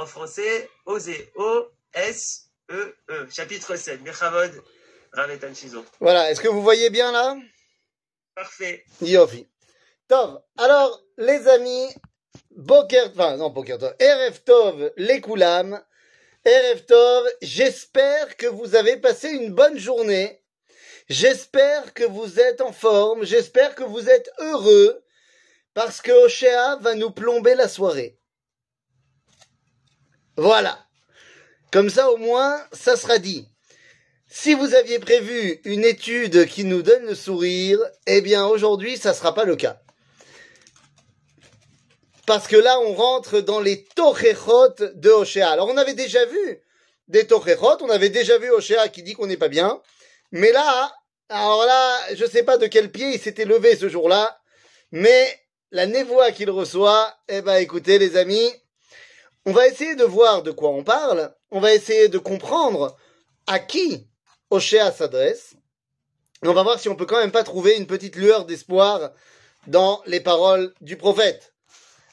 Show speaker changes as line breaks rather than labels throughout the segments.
en français, oser. O-S-E-E. Chapitre 7. Mechavod, Ravetan.
Voilà, est-ce que vous voyez bien là?
Parfait.
Yofi. Tov. Alors, les amis, Boker, enfin, non, Boker Tov, Erev Tov, les Koulam, Erev Tov, j'espère que vous avez passé une bonne journée. J'espère que vous êtes en forme. J'espère que vous êtes heureux parce que Oshéa va nous plomber la soirée. Voilà. Comme ça, au moins, ça sera dit. Si vous aviez prévu une étude qui nous donne le sourire, eh bien, aujourd'hui, ça sera pas le cas. Parce que là, on rentre dans les Tochechot de Oshéa. Alors, on avait déjà vu des Tochechot, on avait déjà vu Oshéa qui dit qu'on n'est pas bien. Mais là, alors là, je sais pas de quel pied il s'était levé ce jour-là, mais la névoie qu'il reçoit, eh ben, écoutez, les amis, on va essayer de voir de quoi on parle, on va essayer de comprendre à qui Oshéa s'adresse, et on va voir si on peut quand même pas trouver une petite lueur d'espoir dans les paroles du prophète.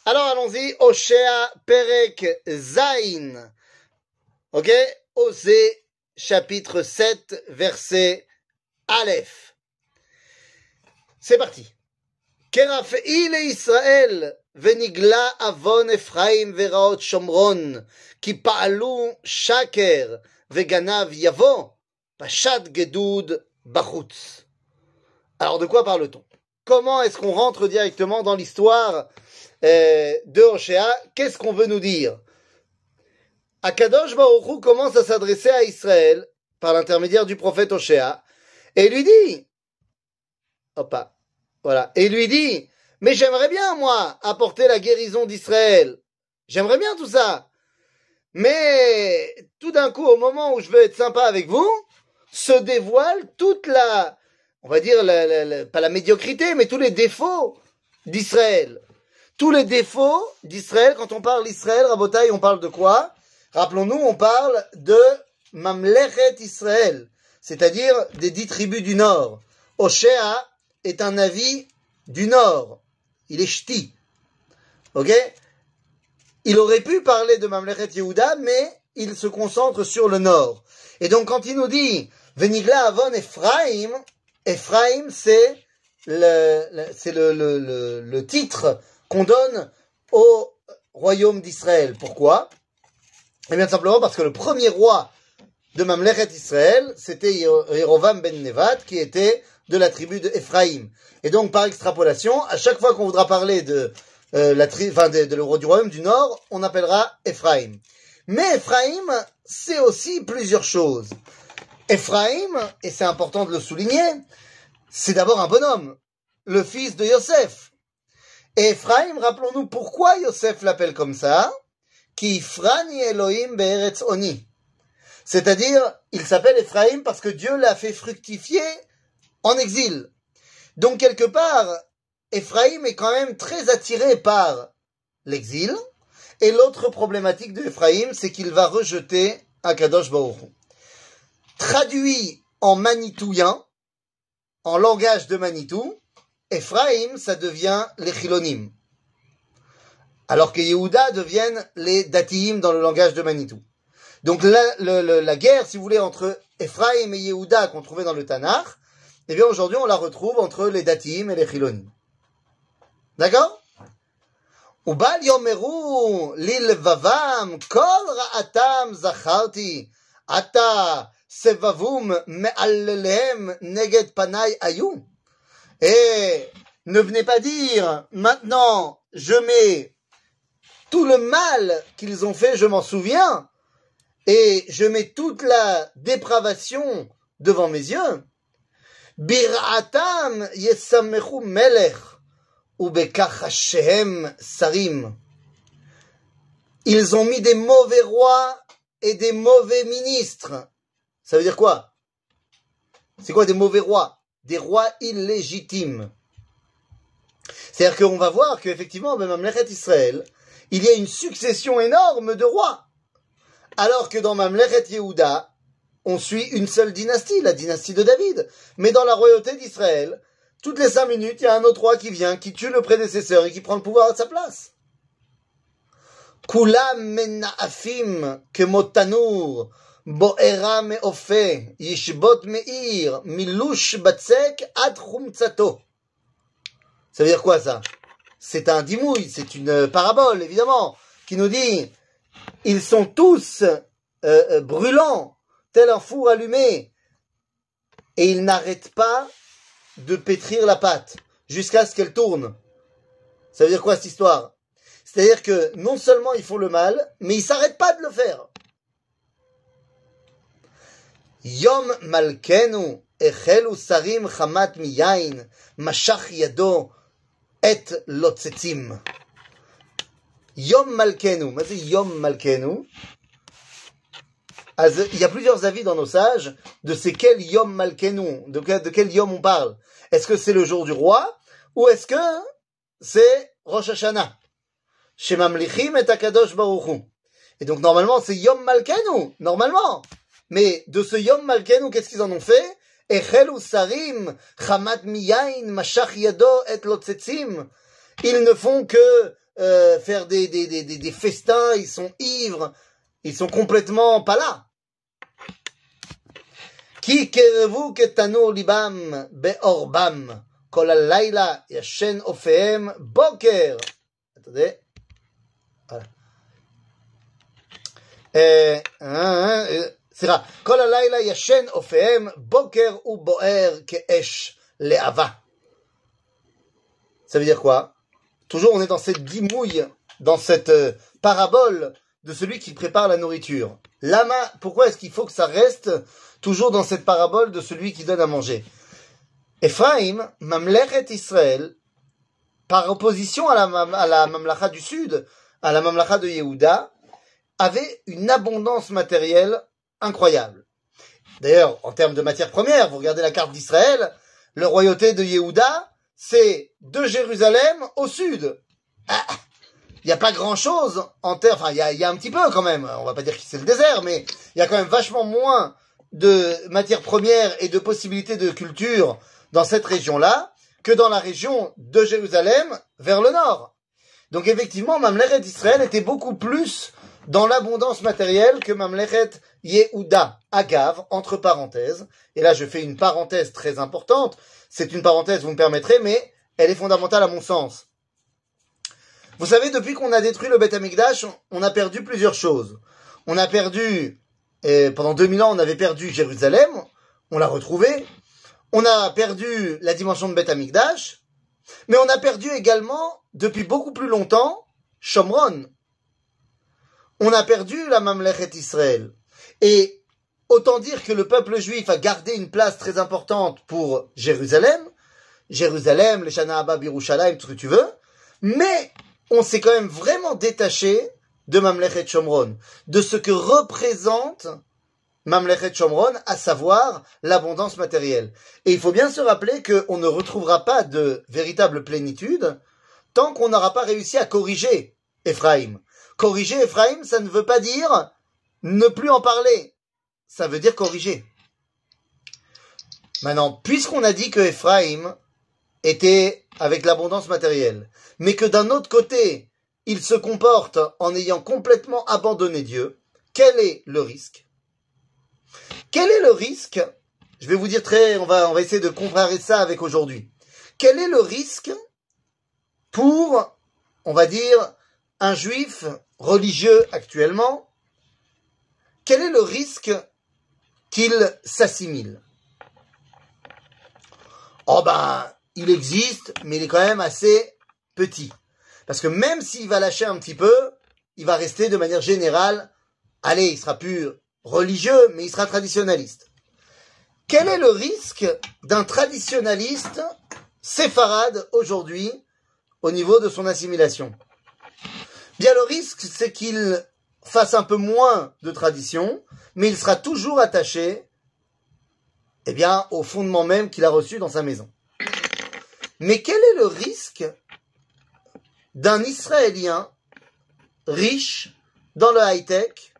Alors allons-y, Oshéa Perek Zain. Ok? Osée chapitre 7, verset Aleph. C'est parti. Keraf il et Israël ונגלה עוון אפרים ורעות שומרון, כי פעלו שקר וגנב יבוא, פשט גדוד בחוץ. Alors de quoi parle-t-on Comment est-ce qu'on rentre directement dans l'histoire euh, de Hoshea Qu'est-ce qu'on veut nous dire Akadosh Baruch Hu commence à s'adresser à Israël par l'intermédiaire du prophète Hoshea et lui dit, hop, voilà, et lui dit, mais j'aimerais bien, moi, apporter la guérison d'Israël. J'aimerais bien tout ça. Mais tout d'un coup, au moment où je veux être sympa avec vous, se dévoile toute la, on va dire, pas la médiocrité, mais tous les défauts d'Israël. Tous les défauts d'Israël, quand on parle d'Israël, Rabotaï, on parle de quoi? Rappelons-nous, on parle de Mamlechet Israël, c'est-à-dire des dix tribus du Nord. Oshéa est un avis du Nord. Il est ch'ti. Ok? Il aurait pu parler de Mamlechet Yehuda, mais il se concentre sur le Nord. Et donc quand il nous dit Venigla Avon Ephraim, Ephraim c'est le, c'est le, titre qu'on donne au royaume d'Israël. Pourquoi? Eh bien simplement parce que le premier roi de Mamlechet Israël, c'était Yero- Yerovam ben Nevat, qui était de la tribu de Ephraim. Et donc, par extrapolation, à chaque fois qu'on voudra parler de, euh, la tri- enfin, de, de le- du royaume du Nord, on appellera Ephraim. Mais Ephraim, c'est aussi plusieurs choses. Ephraim, et c'est important de le souligner, c'est d'abord un bonhomme, le fils de Yosef. Et Ephraim, rappelons-nous pourquoi Yosef l'appelle comme ça, qui Frani Elohim Be'eretz Oni. C'est-à-dire, il s'appelle Ephraim parce que Dieu l'a fait fructifier en exil. Donc, quelque part, Ephraim est quand même très attiré par l'exil. Et l'autre problématique de Ephraim, c'est qu'il va rejeter Akadosh Baruch. Traduit en manitouien, en langage de Manitou, Ephraim, ça devient les Chilonim. Alors que Yehuda deviennent les Datiim dans le langage de Manitou. Donc la guerre, si vous voulez, entre Ephraim et Yehuda qu'on trouvait dans le Tanakh, eh bien aujourd'hui on la retrouve entre les datim et les chilonim. D'accord? Ubal yomeru lilvavam kol ra'atam zacharti ata sevavum me'allelem neged panai. Et ne venez pas dire maintenant je mets tout le mal qu'ils ont fait, je m'en souviens, et je mets toute la dépravation devant mes yeux. Yesamechu melech, ubekach Hashem sarim. Ils ont mis des mauvais rois et des mauvais ministres. Ça veut dire quoi? C'est quoi des mauvais rois? Des rois illégitimes. C'est-à-dire qu'on va voir qu'effectivement, même Mamlechet Israël, il y a une succession énorme de rois. Alors que dans Mamlechet Yehuda, on suit une seule dynastie, la dynastie de David. Mais dans la royauté d'Israël, toutes les cinq minutes, il y a un autre roi qui vient, qui tue le prédécesseur et qui prend le pouvoir à sa place. כולם מנאפים כמו תנור, בוערה מאופה, ישבות מאיר, מילוש בצק עד חומצתו. Ça veut dire quoi ça C'est un dimouille, c'est une parabole évidemment, qui nous dit ils sont tous euh, euh, brûlants, tel un four allumé, et ils n'arrêtent pas de pétrir la pâte jusqu'à ce qu'elle tourne. Ça veut dire quoi cette histoire? C'est-à-dire que non seulement ils font le mal, mais ils s'arrêtent pas de le faire. Yom malkenu echelu sarim chamat miyain mashach yado et lotzetim. Yom malkenu. Yom malkenu. Il y a plusieurs avis dans nos sages de c'est quel Yom malkenu, de quel, de Yom on parle. Est-ce que c'est le jour du roi ou est-ce que c'est Rosh Hashanah? Shemamlichim et Akadosh Baruchu. Et donc normalement c'est Yom Malkenu, normalement. Mais de ce Yom Malkenu, qu'est-ce qu'ils en ont fait? Echel Sarim, Chamat Miyain, Mashach Yado et Lotzetzim. Ils ne font que euh, faire des, des, des, des, festins, ils sont ivres, ils sont complètement pas là. Ki kerevu ketanu libam beorbam. כל הלילה ישן אופיהם בוקר. Attendez. Voilà. Euh, euh, סליחה, כל הלילה ישן אופיהם בוקר ובוער כאש להבה. Ça veut dire quoi Toujours on est dans cette dimouille, dans cette euh, parabole de celui qui prépare la nourriture. Lama, pourquoi est-ce qu'il faut que ça reste toujours dans cette parabole de celui qui donne à manger Ephraim, Mamlechet Israël, par opposition à la, à la Mamlacha du Sud, à la Mamlacha de Yehuda, avait une abondance matérielle incroyable. D'ailleurs, en termes de matières premières, vous regardez la carte d'Israël, le royauté de Yehuda, c'est de Jérusalem au sud. Ah, il n'y a pas grand-chose en terre, enfin, il y a, y a, un petit peu quand même, on va pas dire que c'est le désert, mais il y a quand même vachement moins de matières premières et de possibilités de culture dans cette région-là que dans la région de Jérusalem vers le nord. Donc effectivement, Mamlechet d'Israël était beaucoup plus dans l'abondance matérielle que Mamlechet Yehuda, Agav, entre parenthèses. Et là, je fais une parenthèse très importante. C'est une parenthèse, vous me permettrez, mais elle est fondamentale à mon sens. Vous savez, depuis qu'on a détruit le Beth Amikdash, on a perdu plusieurs choses. On a perdu, et pendant 2000 ans, on avait perdu Jérusalem, on l'a retrouvé, on a perdu la dimension de Beth Amikdash, mais on a perdu également, depuis beaucoup plus longtemps, Shomron. On a perdu la Mamlechet Israël. Et autant dire que le peuple juif a gardé une place très importante pour Jérusalem, Jérusalem, les Shana Abba, tout ce que tu veux, mais on s'est quand même vraiment détaché de Mamlechet Shomron, de ce que représente Mamlechet Shomron, à savoir l'abondance matérielle. Et il faut bien se rappeler qu'on ne retrouvera pas de véritable plénitude tant qu'on n'aura pas réussi à corriger Ephraim. Corriger Ephraim, ça ne veut pas dire ne plus en parler. Ça veut dire corriger. Maintenant, puisqu'on a dit que Ephraim était avec l'abondance matérielle, mais que d'un autre côté, il se comporte en ayant complètement abandonné Dieu, quel est le risque? Quel est le risque? Je vais vous dire très, on va, essayer de comparer ça avec aujourd'hui. Quel est le risque pour, on va dire, un juif religieux actuellement? Quel est le risque qu'il s'assimile? Oh ben, il existe, mais il est quand même assez petit. Parce que même s'il va lâcher un petit peu, il va rester de manière générale, allez, il sera plus religieux, mais il sera traditionnaliste. Quel est le risque d'un traditionnaliste séfarade aujourd'hui au niveau de son assimilation? Bien, le risque, c'est qu'il fasse un peu moins de tradition, mais il sera toujours attaché eh bien, au fondement même qu'il a reçu dans sa maison. Mais quel est le risque d'un Israélien riche dans le high-tech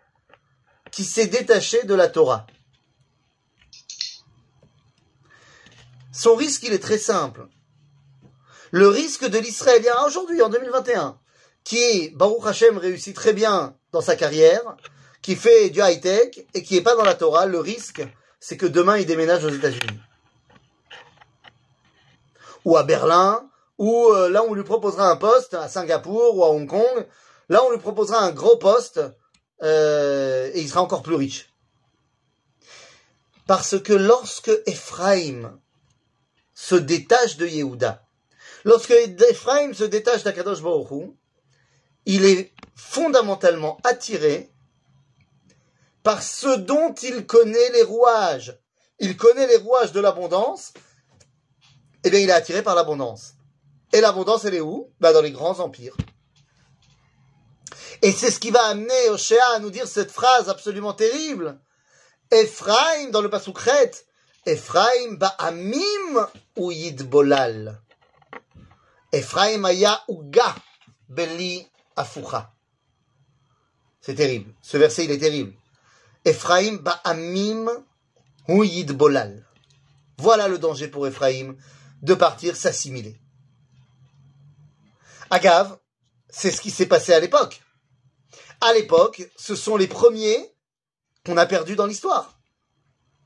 qui s'est détaché de la Torah. Son risque, il est très simple. Le risque de l'Israélien aujourd'hui, en 2021, qui, Baruch Hashem, réussit très bien dans sa carrière, qui fait du high-tech et qui n'est pas dans la Torah, le risque, c'est que demain il déménage aux États-Unis. Ou à Berlin, ou euh, là on lui proposera un poste à Singapour ou à Hong Kong, là on lui proposera un gros poste euh, et il sera encore plus riche. Parce que lorsque Ephraim se détache de Yehuda, lorsque Ephraim se détache d'Akadosh Baruch il est fondamentalement attiré par ce dont il connaît les rouages. Il connaît les rouages de l'abondance, eh bien il est attiré par l'abondance. Et l'abondance, elle est où? Bah, Dans les grands empires. Et c'est ce qui va amener Oshéa à nous dire cette phrase absolument terrible. Ephraim, dans le Pasukret, Ephraim ba'amim ou yidbolal. Ephraim aya uga beli afucha. C'est terrible. Ce verset, il est terrible. Ephraim ba'amim ou yidbolal. Voilà le danger pour Ephraim de partir s'assimiler. Agave, c'est ce qui s'est passé à l'époque. À l'époque, ce sont les premiers qu'on a perdus dans l'histoire.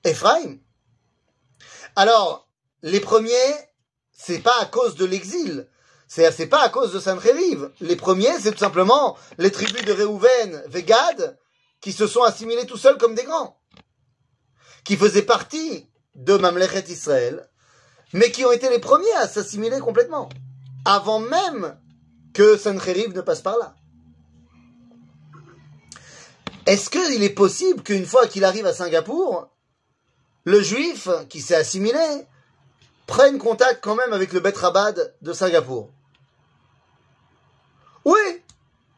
Ephraim. Alors, les premiers, c'est pas à cause de l'exil. C'est, c'est pas à cause de Sancheriv. Les premiers, c'est tout simplement les tribus de Réhouven, Vegad, qui se sont assimilés tout seuls comme des grands. Qui faisaient partie de Mamlechet Israël, mais qui ont été les premiers à s'assimiler complètement. Avant même que Sancheriv ne passe par là. Est-ce qu'il est possible qu'une fois qu'il arrive à Singapour, le juif qui s'est assimilé prenne contact quand même avec le Bet de Singapour? Oui,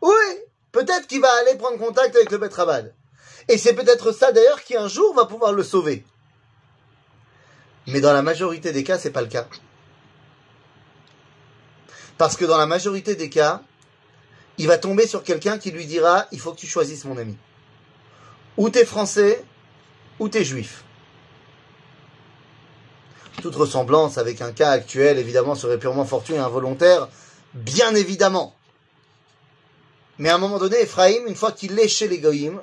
oui, peut-être qu'il va aller prendre contact avec le Bet Et c'est peut-être ça d'ailleurs qui un jour va pouvoir le sauver. Mais dans la majorité des cas, c'est pas le cas. Parce que dans la majorité des cas, il va tomber sur quelqu'un qui lui dira il faut que tu choisisses mon ami. Ou t'es français, ou t'es juif. Toute ressemblance avec un cas actuel, évidemment, serait purement fortuit et involontaire, bien évidemment. Mais à un moment donné, Ephraim, une fois qu'il est chez les Goïm,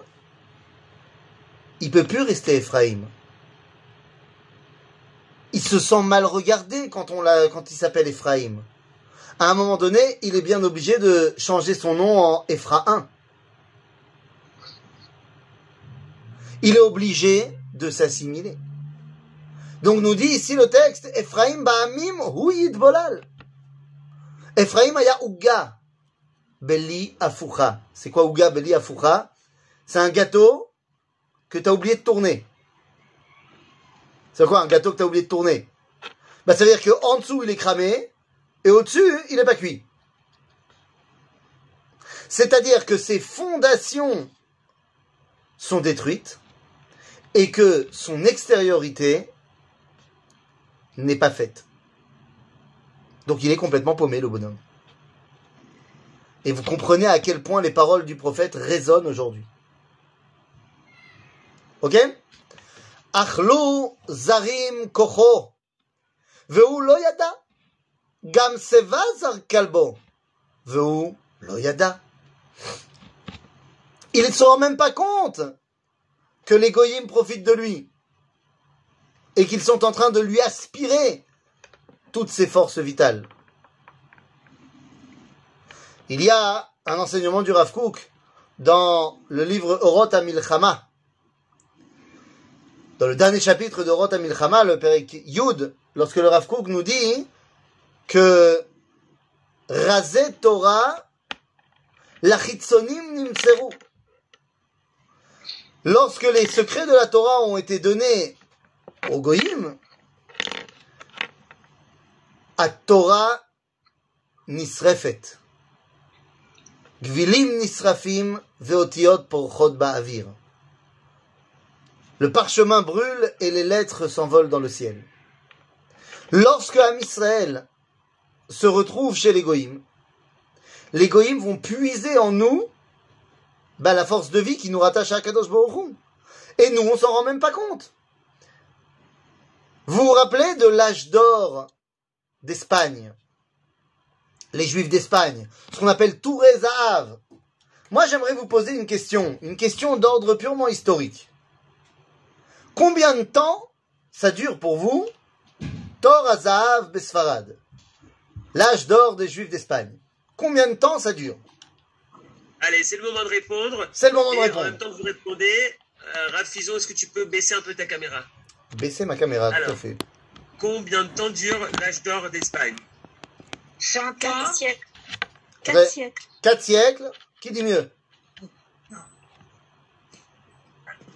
il peut plus rester Ephraim. Il se sent mal regardé quand, on l'a, quand il s'appelle Ephraim. À un moment donné, il est bien obligé de changer son nom en Ephraim. il est obligé de s'assimiler. Donc nous dit ici le texte, Ephraim ba'amim hu bolal. Ephraim aya uga beli afucha. C'est quoi uga beli afucha? C'est un gâteau que tu as oublié de tourner. C'est quoi un gâteau que tu as oublié de tourner? Bah, Ça veut dire qu'en dessous il est cramé et au-dessus il n'est pas cuit. C'est-à-dire que ses fondations sont détruites et que son extériorité n'est pas faite. Donc il est complètement paumé, le bonhomme. Et vous comprenez à quel point les paroles du prophète résonnent aujourd'hui. Ok? Achlu zarim kocho. Veu. Veu lo yada. Il ne se rend même pas compte que les goyim profitent de lui et qu'ils sont en train de lui aspirer toutes ses forces vitales. Il y a un enseignement du Rav Kook dans le livre Orot Amilchama. Dans le dernier chapitre d'Orot Amilchama, le Père Yud, lorsque le Rav Kook nous dit que Razé Torah, l'achitsonim nimseru. Lorsque les secrets de la Torah ont été donnés aux Goïm, à Torah nisrefet. Gvilim nisrafim veotiot porchot ba'avir. Le parchemin brûle et les lettres s'envolent dans le ciel. Lorsque Am Israël se retrouve chez les Goïm, les Goïm vont puiser en nous bah, la force de vie qui nous rattache à Kadosh Baruch Et nous, on s'en rend même pas compte. Vous vous rappelez de l'âge d'or d'Espagne? Les Juifs d'Espagne, ce qu'on appelle Touré Zahav. Moi, j'aimerais vous poser une question, une question d'ordre purement historique. Combien de temps ça dure pour vous? Tor Besfarad, l'âge d'or des Juifs d'Espagne. Combien de temps ça dure
Allez, c'est le moment de répondre.
C'est le moment de
Et en
répondre.
même temps que vous répondez, euh, est-ce que tu peux baisser un peu ta caméra
Baissez ma caméra, tout à fait.
Combien de temps dure l'âge d'or d'Espagne
100 ans,
4 siècles.
Ouais.
4 siècles.
Quatre siècles, qui dit mieux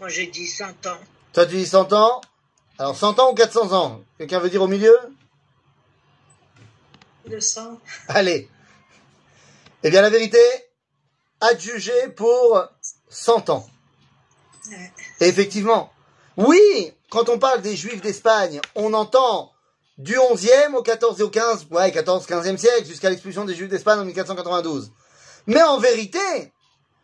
moi j'ai dit 100 ans.
Toi, tu dis 100 ans Alors, 100 ans ou 400 ans? Quelqu'un veut dire au milieu?
200.
Allez. Eh bien, la vérité, adjugé pour 100 ans.
Ouais.
Et effectivement, oui, quand on parle des Juifs d'Espagne, on entend du 11e au 14 et au 15, ouais, 14, 15e siècle, jusqu'à l'expulsion des Juifs d'Espagne en 1492. Mais en vérité,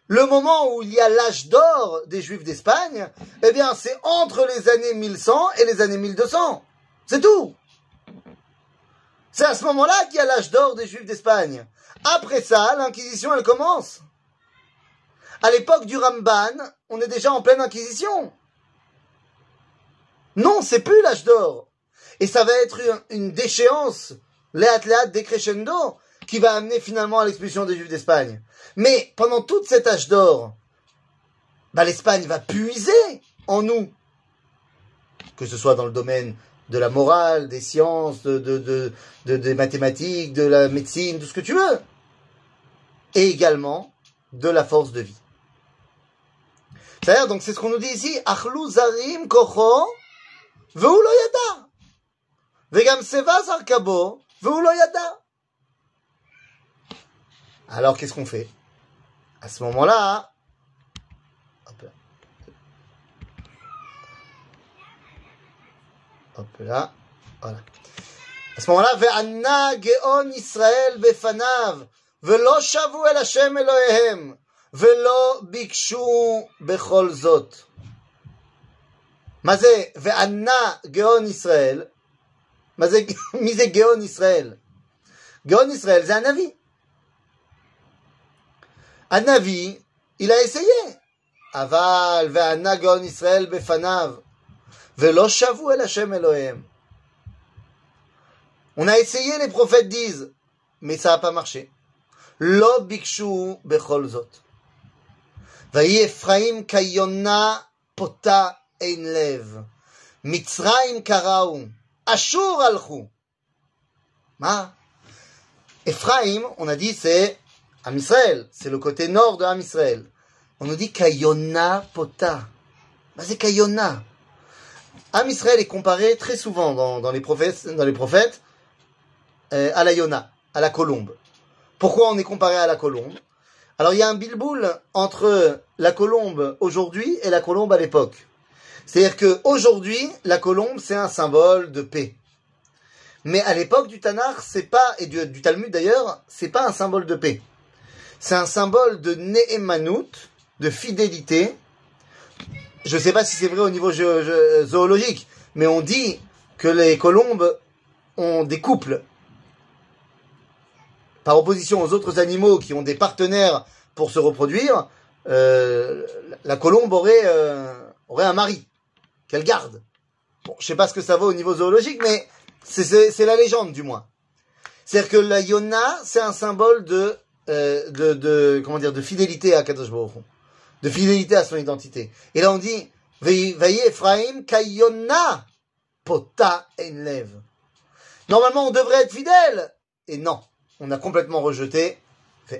le moment où il y a l'âge d'or des Juifs d'Espagne, eh bien, c'est entre les années 1100 et les années 1200. C'est tout. C'est à ce moment-là qu'il y a l'âge d'or des Juifs d'Espagne. Après ça, l'Inquisition, elle commence. À l'époque du Ramban, on est déjà en pleine Inquisition. Non, c'est plus l'âge d'or. Et ça va être une, déchéance, léat léat décrescendo, qui va amener finalement à l'expulsion des Juifs d'Espagne. Mais pendant tout cet âge d'or, bah, l'Espagne va puiser en nous. Que ce soit dans le domaine de la morale, des sciences, de, de, de, de- des mathématiques, de la médecine, tout ce que tu veux. Et également de la force de vie. C'est-à-dire, donc c'est ce qu'on nous dit ici, zarim kocho. Vegam seva. Alors qu'est-ce qu'on fait À ce moment-là, hop là. Hop là, voilà. À ce moment-là, ve'anna geon Israël befanav, ve'lo shavu el Hashem Elohehem, ve'lo bikshu bechol zot. מה זה וענה גאון ישראל? מה זה, מי זה גאון ישראל? גאון ישראל זה הנביא. הנביא, il a essayé. אבל וענה גאון ישראל בפניו, On a essayé, les prophètes disent, mais ça n'a pas marché. Lo bikshu becholzot. Vayi Ephraim kayona pota einlev. Mitzraim karaou. Ashur alchou. Ah. Ephraim, on a dit, c'est Amisraël. C'est le côté nord de Amisraël. On nous dit Kayona Pota. Mais c'est Kayona. Am Israël est comparé très souvent dans, les prophètes, euh, à la Yona, à la colombe. Pourquoi on est comparé à la colombe? Alors il y a un bilboul entre la colombe aujourd'hui et la colombe à l'époque. C'est-à-dire que aujourd'hui, la colombe c'est un symbole de paix. Mais à l'époque du Tanakh, c'est pas et du, Talmud d'ailleurs, c'est pas un symbole de paix. C'est un symbole de Ne'emanut, de fidélité. Je sais pas si c'est vrai au niveau zoologique, mais on dit que les colombes ont des couples. Par opposition aux autres animaux qui ont des partenaires pour se reproduire, euh, la colombe aurait, euh, aurait un mari qu'elle garde. Bon, je sais pas ce que ça vaut au niveau zoologique, mais c'est- la légende du moins. C'est-à-dire que la Yona, c'est un symbole de, euh, de, de, comment dire, de fidélité à Kadosh Baruch. De fidélité à son identité. Et là on dit, Veillez Ephraim kayona pota enlev. Normalement on devrait être fidèle. Et non, on a complètement rejeté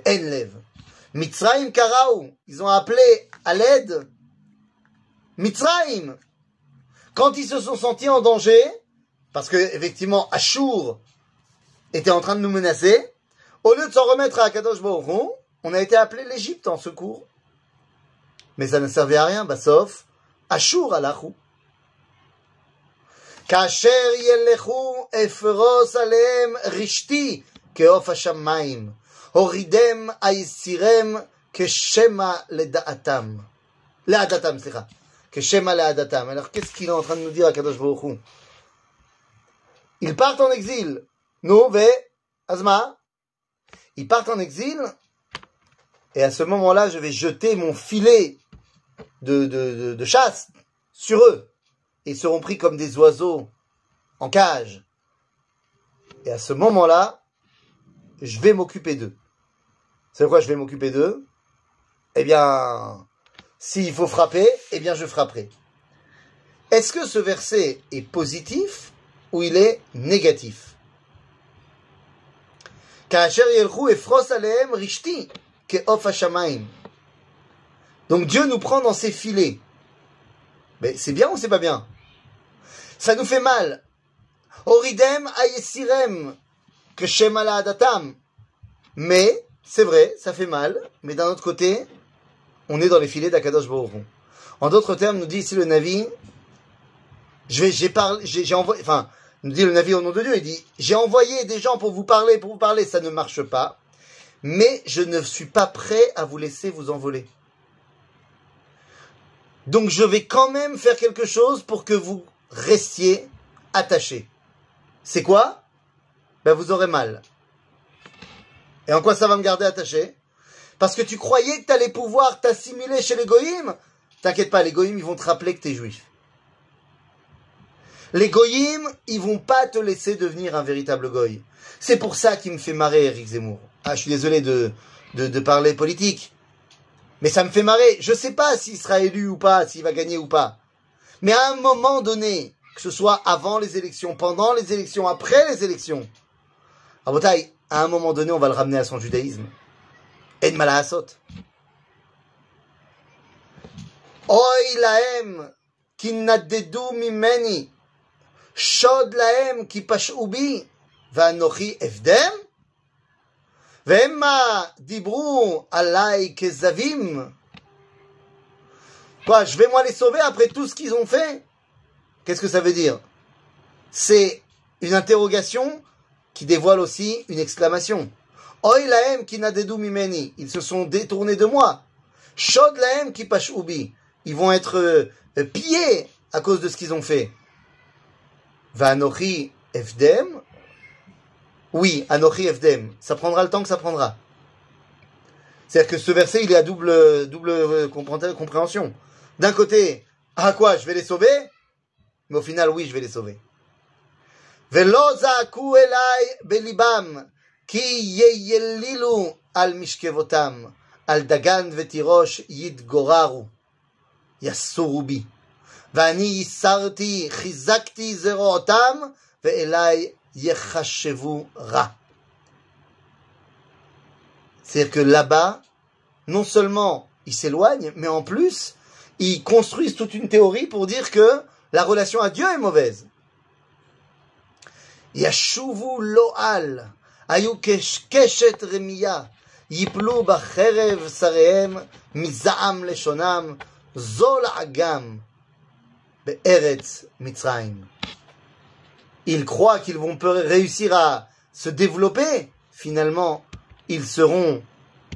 enlev. Mitzrayim karaou, ils ont appelé à l'aide Mitzrayim. Quand ils se sont sentis en danger, parce que effectivement Ashur était en train de nous menacer, au lieu de s'en remettre à Kadosh Baruch on a été appelé l'Égypte en secours Mais ça ne servait à rien, bah, sauf Ashur alachou. כאשר ילכו אפרוס עליהם רשתי כעוף השמיים, הורידם היסירם כשמע לדעתם. לעדתם, סליחה. כשמע לעדתם. Alors, qu'est-ce qu'il est en train de nous dire à Kadosh Baruch Hu Ils partent en exil. nous, ו... אז מה? ils partent en exil, et à ce moment-là, je vais jeter mon filet de, de, de, chasse sur eux. Ils seront pris comme des oiseaux en cage. Et à ce moment-là, je vais m'occuper d'eux. C'est quoi je vais m'occuper d'eux? Eh bien, s'il faut frapper, eh bien je frapperai. Est-ce que ce verset est positif ou il est négatif? Donc Dieu nous prend dans ses filets. Mais c'est bien ou c'est pas bien? Ça nous fait mal. Oridem ayesirem que shemala adatam. Mais, c'est vrai, ça fait mal. Mais d'un autre côté, on est dans les filets d'Akadosh Hu. En d'autres termes, nous dit ici le Navi, je vais, j'ai, j'ai envoyé, enfin, nous dit le Navi au nom de Dieu, il dit, j'ai envoyé des gens pour vous parler, pour vous parler, ça ne marche pas. Mais je ne suis pas prêt à vous laisser vous envoler. Donc je vais quand même faire quelque chose pour que vous restiez attachés. C'est quoi? Ben vous aurez mal. Et en quoi ça va me garder attaché? Parce que tu croyais que tu pouvoir t'assimiler chez les goïms? T'inquiète pas, les goïms, ils vont te rappeler que tu es juif. Les goïms, ils vont pas te laisser devenir un véritable goï. C'est pour ça qu'il me fait marrer Eric Zemmour. Ah, je suis désolé de, de parler politique. Mais ça me fait marrer. Je ne sais pas s'il sera élu ou pas, s'il va gagner ou pas. Mais à un moment donné, que ce soit avant les élections, pendant les élections, après les élections, à à un moment donné, on va le ramener à son judaïsme. Et de Malahasot. Oy laem, shod laem, ki Va vanochi efdem, Quoi, je vais moi les sauver après tout ce qu'ils ont fait? Qu'est-ce que ça veut dire? C'est une interrogation qui dévoile aussi une exclamation. Oy lahem ki mimeni. Ils se sont détournés de moi. Shod lahem ki pashubi. Ils vont être euh, pillés à cause de ce qu'ils ont fait. Efdem. Oui, Anochi Efdem. Ça prendra le temps que ça prendra. C'est-à-dire que ce verset, il est à double, double compréhension. D'un côté, à quoi Je vais les sauver Mais au final, oui, je vais les sauver. Velo za'aku elai belibam, ki yeyelilu al mishkevotam, al dagan vetirosh yidgoraru, יסורו בי. ואני ייסרתי, חיזקתי זרועותם, ואליי Yechashevu Ra. C'est-à-dire que là-bas, non seulement ils s'éloignent, mais en plus, ils construisent toute une théorie pour dire que la relation à Dieu est mauvaise. Yashuvu lo'al, ayu keshet remiya, yiplu bacherev sarehem, miza'am leshonam, zol agam, be'eretz mitzrayim ils croient qu'ils vont réussir à se développer, finalement, ils seront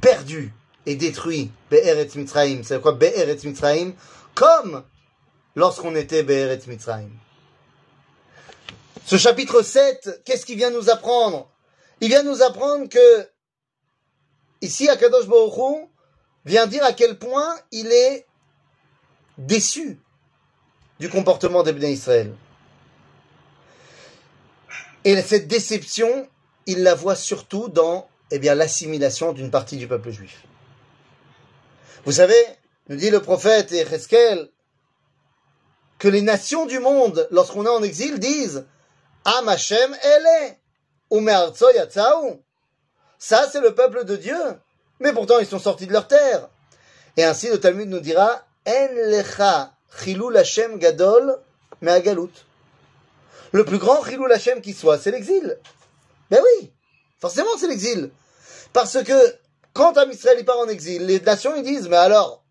perdus et détruits. Be'eretz Mitzrayim. C'est quoi Be'eretz Mitzrayim? Comme lorsqu'on était Be'eretz Mitzrayim. Ce chapitre 7, qu'est-ce qu'il vient nous apprendre? Il vient nous apprendre que, ici, Akadosh Baruch vient dire à quel point il est déçu du comportement des Israël. Et cette déception, il la voit surtout dans eh bien, l'assimilation d'une partie du peuple juif. Vous savez, nous dit le prophète Ereskel, que les nations du monde, lorsqu'on est en exil, disent Am Hashem ele, umearzo yatzaou. Ça, c'est le peuple de Dieu. Mais pourtant, ils sont sortis de leur terre. Et ainsi, le Talmud nous dira En lecha chilul Hashem gadol me'agalut le plus grand Chilou Lachem qui soit, c'est l'exil. Ben oui, forcément c'est l'exil. Parce que quand un Israël part en exil, les nations ils disent, mais alors,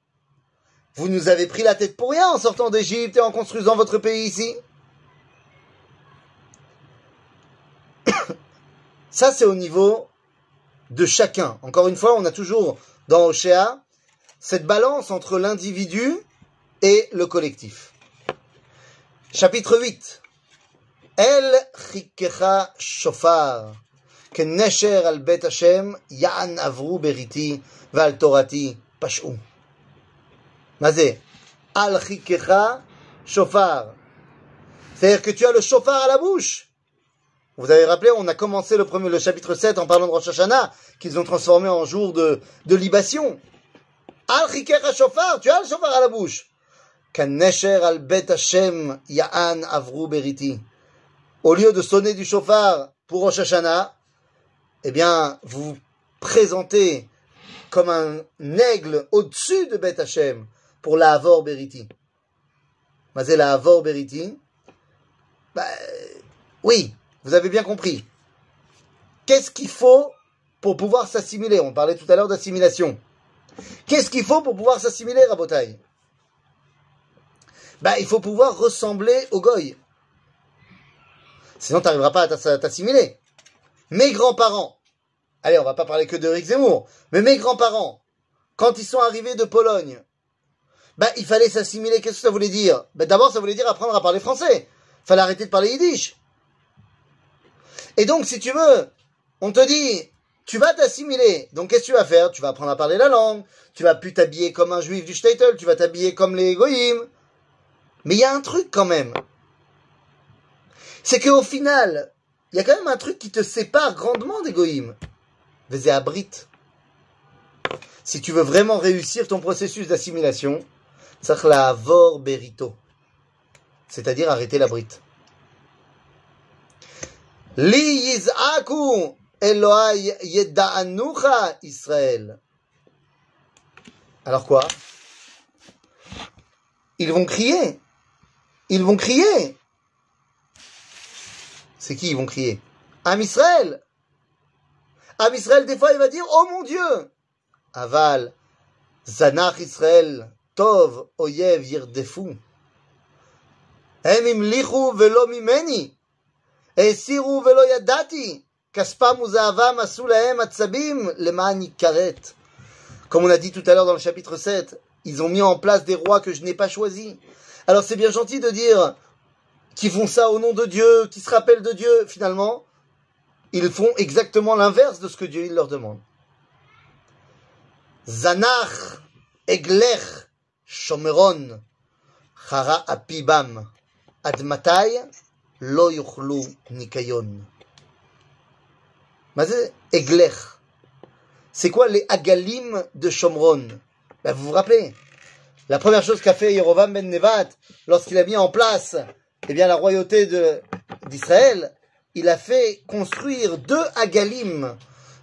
vous nous avez pris la tête pour rien en sortant d'Égypte et en construisant votre pays ici. Ça c'est au niveau de chacun. Encore une fois, on a toujours dans Oshéa cette balance entre l'individu et le collectif. Chapitre 8. El chikecha shofar, כנשר על בית השם, יען עברו בריתי ועל תורתי פשעו. מה זה? על חיכך chauffard. C'est-à-dire que tu as le chauffard à la bouche. Vous avez rappelé, on a commencé le, premier, le chapitre 7 en parlant de Rosh Hashanah, qu'ils ont transformé en jour de, de libation. Al chikecha chauffard, tu as le chauffard à la bouche. Kanesher al bet Hashem ya'an avru beriti. Au lieu de sonner du chauffard pour Rosh eh bien, vous vous présentez comme un aigle au-dessus de Bet Hashem pour la Havor Beriti. La. Bah, oui, vous avez bien compris. Qu'est-ce qu'il faut pour pouvoir s'assimiler? On parlait tout à l'heure d'assimilation. Qu'est-ce qu'il faut pour pouvoir s'assimiler, Rabotai? Bah, il faut pouvoir ressembler au goy. Sinon, tu n'arriveras pas à t'assimiler. Mes grands-parents, allez, on va pas parler que de Rick Zemmour, mais mes grands-parents, quand ils sont arrivés de Pologne, bah, il fallait s'assimiler. Qu'est-ce que ça voulait dire? Bah, D'abord, ça voulait dire apprendre à parler français. Fallait arrêter de parler yiddish. Et donc, si tu veux, on te dit, tu vas t'assimiler. Donc, qu'est-ce que tu vas faire? Tu vas apprendre à parler la langue. Tu vas plus t'habiller comme un juif du Shtetl. Tu vas t'habiller comme les goyim. Mais il y a un truc quand même. C'est qu'au final, il y a quand même un truc qui te sépare grandement des. Vezé abrit. Si tu veux vraiment réussir ton processus d'assimilation, vor berito. C'est-à-dire arrêter la brite. Li yiz'aku Elohai yeda'anucha Israël. Alors quoi? Ils vont crier. Ils vont crier C'est qui ils vont crier Am Israël. Am Israël, des fois, il va dire Oh mon Dieu Aval, Zanach Israël, Tov, Oyev, Yirdefu. הם המליכו ולא ממני, הסירו ולא ידעתי, כספם וזהבם עשו להם עצבים למען יכרת. Comme on a dit tout à l'heure dans le chapitre 7, ils ont mis en place des rois que je n'ai pas choisis. Alors c'est bien gentil de dire qu'ils font ça au nom de Dieu, qu'ils se rappellent de Dieu. Finalement, ils font exactement l'inverse de ce que Dieu leur demande. Zanach, Eglech, Shomeron, Chara apibam, admatai, lo yuchlu nikayon. Eglech. C'est quoi les agalim de Shomron? Ben, Vous vous rappelez? La première chose qu'a fait Yerovam ben Nevat lorsqu'il a mis en place eh bien, la royauté d'Israël, il a fait construire deux agalim,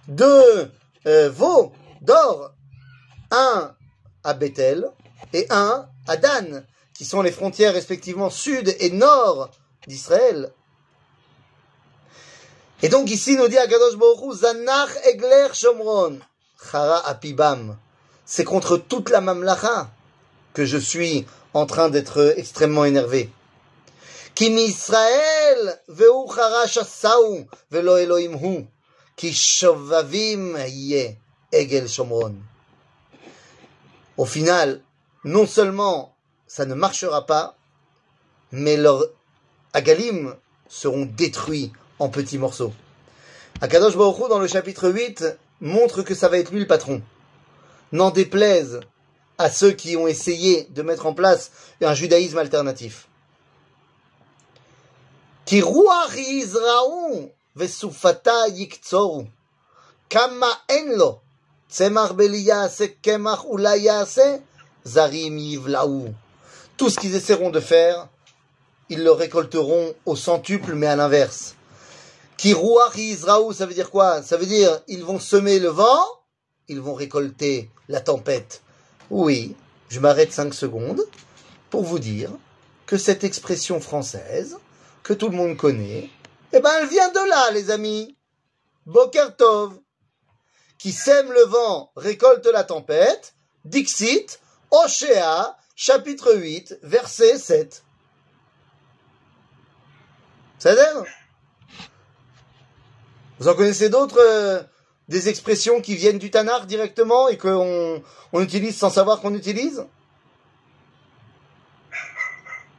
deux euh, veaux d'or, un à Bethel et un à Dan, qui sont les frontières respectivement sud et nord d'Israël. Et donc ici nous dit Akadosh Baruch Zanach Egler Shomron, Chara Apibam. C'est contre toute la mamlacha que je suis en train d'être extrêmement énervé. כי מישראל והוא חרש עשהו ולא אלוהים הוא, כי שובבים יהיה עגל שומרון. Au final, non seulement ça ne marchera pas, mais leurs agalim seront détruits en petits morceaux. Akadosh Baruch Hu, dans le chapitre 8, montre que ça va être lui le patron. N'en déplaise à ceux qui ont essayé de mettre en place un judaïsme alternatif. כי רוח יזרעו וסופתה יקצורו. כמה אין לו, צמח בלי יעשה, קמח אולי יעשה, zarim yivlaou. Tout ce qu'ils essaieront de faire, ils le récolteront au centuple, mais à l'inverse. Qui ruach yizraou, ça veut dire quoi Ça veut dire ils vont semer le vent, ils vont récolter la tempête. Oui, je m'arrête cinq secondes pour vous dire que cette expression française, que tout le monde connaît, eh ben elle vient de là, les amis. Bokertov, qui sème le vent, récolte la tempête. Dixit, Oshéa, chapitre 8, verset 7. C'est Vous en connaissez d'autres euh, des expressions qui viennent du Tanar directement et qu'on on utilise sans savoir qu'on utilise?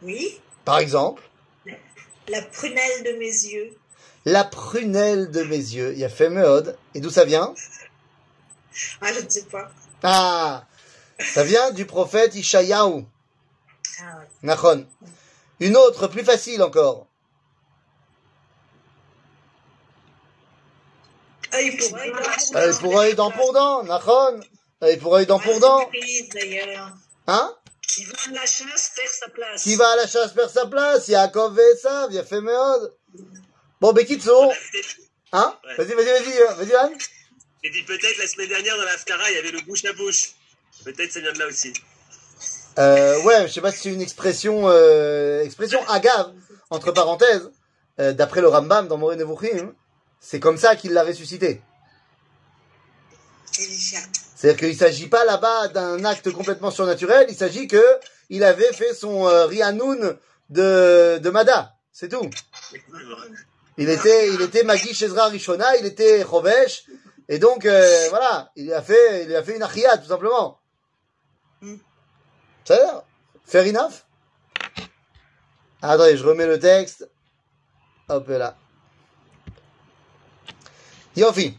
Oui.
Par exemple?
La prunelle de mes yeux.
La prunelle de mes yeux. Il y a fait Meod. Et d'où ça vient?
Ah, je ne sais pas.
Ah Ça vient du prophète Ishayahu.
Ah, ouais.
Nachon. Une autre, plus facile encore.
Œil pour œil, dent
Œil pour œil, dent pour dent. Nachon. Œil pour œil, dent pour dent. Hein?
Qui va à la chasse perd sa place.
Qui va à la chasse perd sa place? Yaakov et Esav. Il y a fait Meod. Bon, Bekitso. Hein?
Ouais.
Vas-y, vas-y, vas-y. euh, Vas-y, Anne.
J'ai dit peut-être la semaine dernière dans l'Aftara, il y avait le bouche à bouche. Peut-être ça vient de là aussi.
Euh, ouais, je sais pas si c'est une expression, euh, expression agave, entre parenthèses, euh, d'après le Rambam dans Moré Nevuchim, c'est comme ça qu'il l'a ressuscité. C'est-à-dire qu'il s'agit pas là-bas d'un acte complètement surnaturel, il s'agit que il avait fait son euh, Rianoun de, de Mada, c'est tout. Il était, il était Magi Shezra Rishona, il était Chovesh, et donc, euh, voilà, il a fait, il a fait une achia, tout simplement. Ça a Fair enough Attendez, je remets le texte. Hop là. Yofi.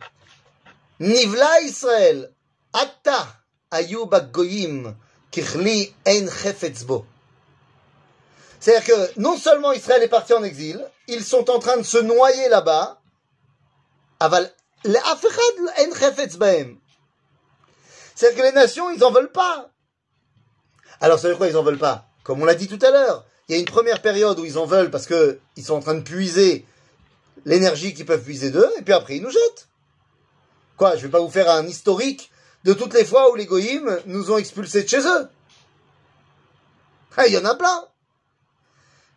Nivla Israël. Atta ayub goyim kichli en chefetzbo. C'est-à-dire que non seulement Israël est parti en exil, ils sont en train de se noyer là-bas. Aval c'est-à-dire que les nations, ils n'en veulent pas. Alors, ça veut dire quoi, ils n'en veulent pas? Comme on l'a dit tout à l'heure, il y a une première période où ils en veulent parce qu'ils sont en train de puiser l'énergie qu'ils peuvent puiser d'eux, et puis après, ils nous jettent. Quoi, je ne vais pas vous faire un historique de toutes les fois où les goïms nous ont expulsés de chez eux. Ah, il y en a plein.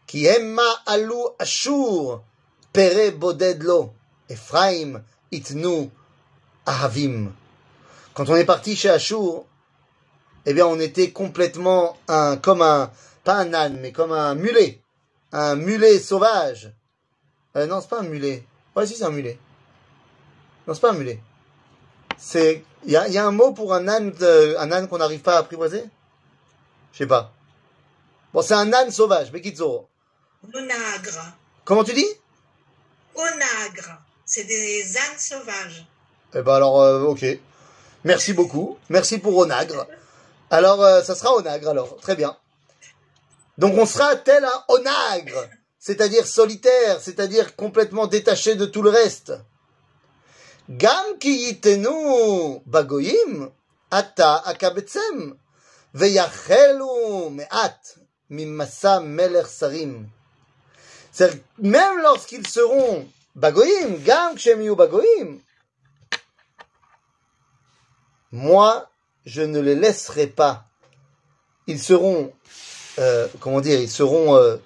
Qui emma alou ashur, pere bodedlo, Ephraim itnu ahavim. Quand on est parti chez Ashur, eh bien, on était complètement comme un, pas un âne, mais comme un mulet. Un mulet sauvage. Euh, non, c'est pas un mulet. Ouais, si, c'est un mulet. Non, c'est pas un mulet. C'est, il y a, y a un mot pour un âne, de- un âne qu'on n'arrive pas à apprivoiser? Je sais pas. Bon, c'est un âne sauvage, Bekitsoro.
Onagre.
Comment tu dis?
Onagre. C'est des ânes sauvages.
Eh ben alors, euh, ok. Merci beaucoup. Merci pour Onagre. Alors, euh, ça sera Onagre, alors. Très bien. Donc, on sera tel un Onagre, c'est-à-dire solitaire, c'est-à-dire complètement détaché de tout le reste. Gam ki yitenu bagoyim, ata akabetsem, veyachelu me'at mimasa melech sarim. C'est-à-dire, même lorsqu'ils seront bagoyim, gam kshem yu bagoyim, moi, je ne les laisserai pas. Ils seront, euh, comment dire, ils seront euh,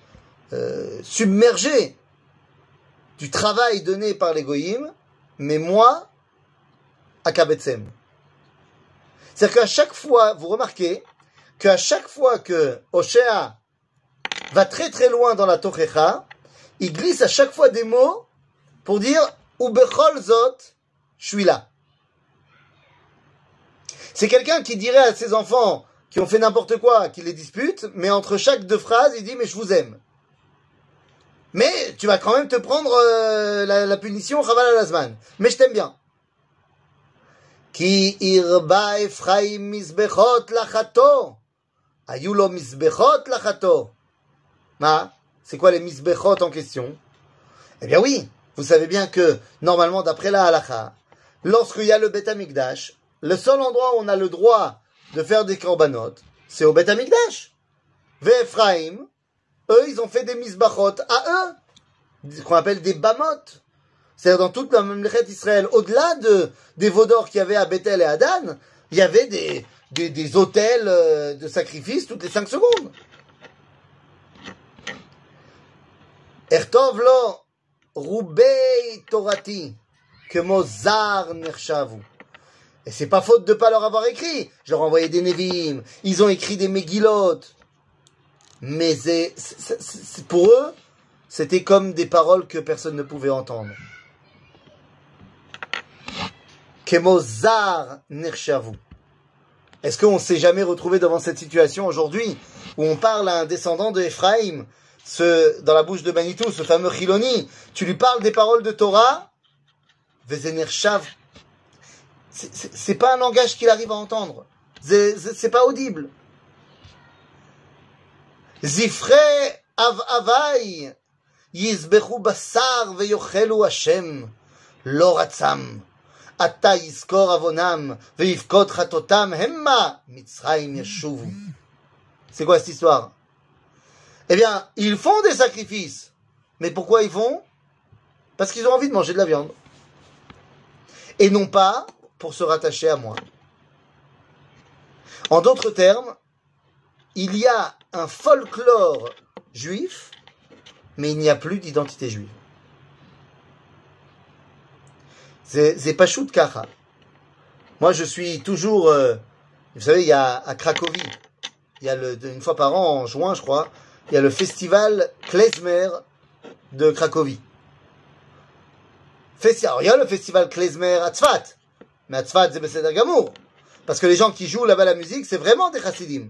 euh, submergés du travail donné par les goyim, mais moi, à Kabetsem. C'est-à-dire qu'à chaque fois, vous remarquez qu'à chaque fois que Oshéa va très très loin dans la Tochecha, il glisse à chaque fois des mots pour dire Ubechol Zot, je suis là. C'est quelqu'un qui dirait à ses enfants qui ont fait n'importe quoi, qui les disputent, mais entre chaque deux phrases, il dit mais je vous aime. Mais tu vas quand même te prendre euh, la, la punition, al-Azman. Mais je t'aime bien. Ki irba Ephraim mizbechot lachato. Ayulo mizbechot lachato. Ma, c'est quoi les mizbechot en question? Eh bien oui, vous savez bien que, normalement, d'après la halacha, lorsqu'il y a le Bet Amikdash, le seul endroit où on a le droit de faire des korbanot, c'est au Bet Amikdash. Ve'Ephraim, eux, ils ont fait des misbachot à eux, qu'on appelle des bamot. C'est-à-dire dans toute la Mamlechet Israël, au-delà de, des vaudors qu'il y avait à Bethel et à Dan, il y avait des, des, euh, de sacrifice toutes les cinq secondes. Ertov lo torati, que mozar nershavu. Et c'est pas faute de pas leur avoir écrit. Je leur ai envoyé des Nevim, ils ont écrit des Megillot. Mais pour eux, c'était comme des paroles que personne ne pouvait entendre. Kemozar nershavu. Est-ce qu'on s'est jamais retrouvé devant cette situation aujourd'hui où on parle à un descendant de Ephraim ce, dans la bouche de Manitou, ce fameux Chiloni, tu lui parles des paroles de Torah, Vezener Shav, c'est- pas un langage qu'il arrive à entendre. C'est pas audible. Zifre av avai, yizbechu basar veyochelu Hashem, lo ratzam. עתה יזכור עוונם ויבכות חטאותם המה מצרים ישובו. C'est quoi cette histoire Eh bien, ils font des sacrifices. Mais pourquoi ils font Parce qu'ils ont envie de manger de la viande. Et non pas pour se rattacher à moi. En d'autres termes, il y a un folklore juif, mais il n'y a plus d'identité juive. C'est pas shoot kacha. Moi, je suis toujours. euh, vous savez, il y a à Cracovie, il y a le, une fois par an, en juin, je crois, il y a le festival Klezmer de Cracovie. Festi- il y a le festival Klezmer à Tzfat. Mais à Tzfat, c'est Besséder Gamour. Parce que les gens qui jouent là-bas la musique, c'est vraiment des chassidim.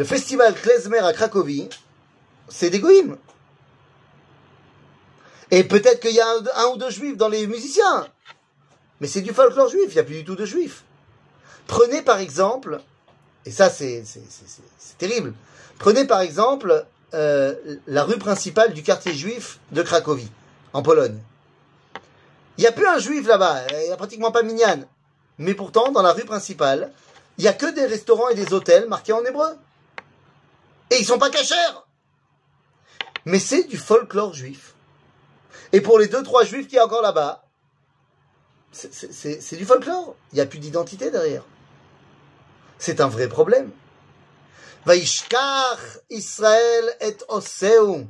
Le festival Klezmer à Cracovie, c'est des goïms. Et peut-être qu'il y a un, ou deux juifs dans les musiciens. Mais c'est du folklore juif, il n'y a plus du tout de juifs. Prenez par exemple, et ça c'est terrible, prenez par exemple euh, la rue principale du quartier juif de Cracovie, en Pologne. Il n'y a plus un juif là-bas, il n'y a pratiquement pas Minyan. Mais pourtant, dans la rue principale, il n'y a que des restaurants et des hôtels marqués en hébreu. Et ils sont pas cachers. Mais c'est du folklore juif. Et pour les deux, trois juifs qui y a encore là-bas, c'est- c'est c'est- c'est du folklore. Il n'y a plus d'identité derrière. C'est un vrai problème. וישכח ישראל את עושהו,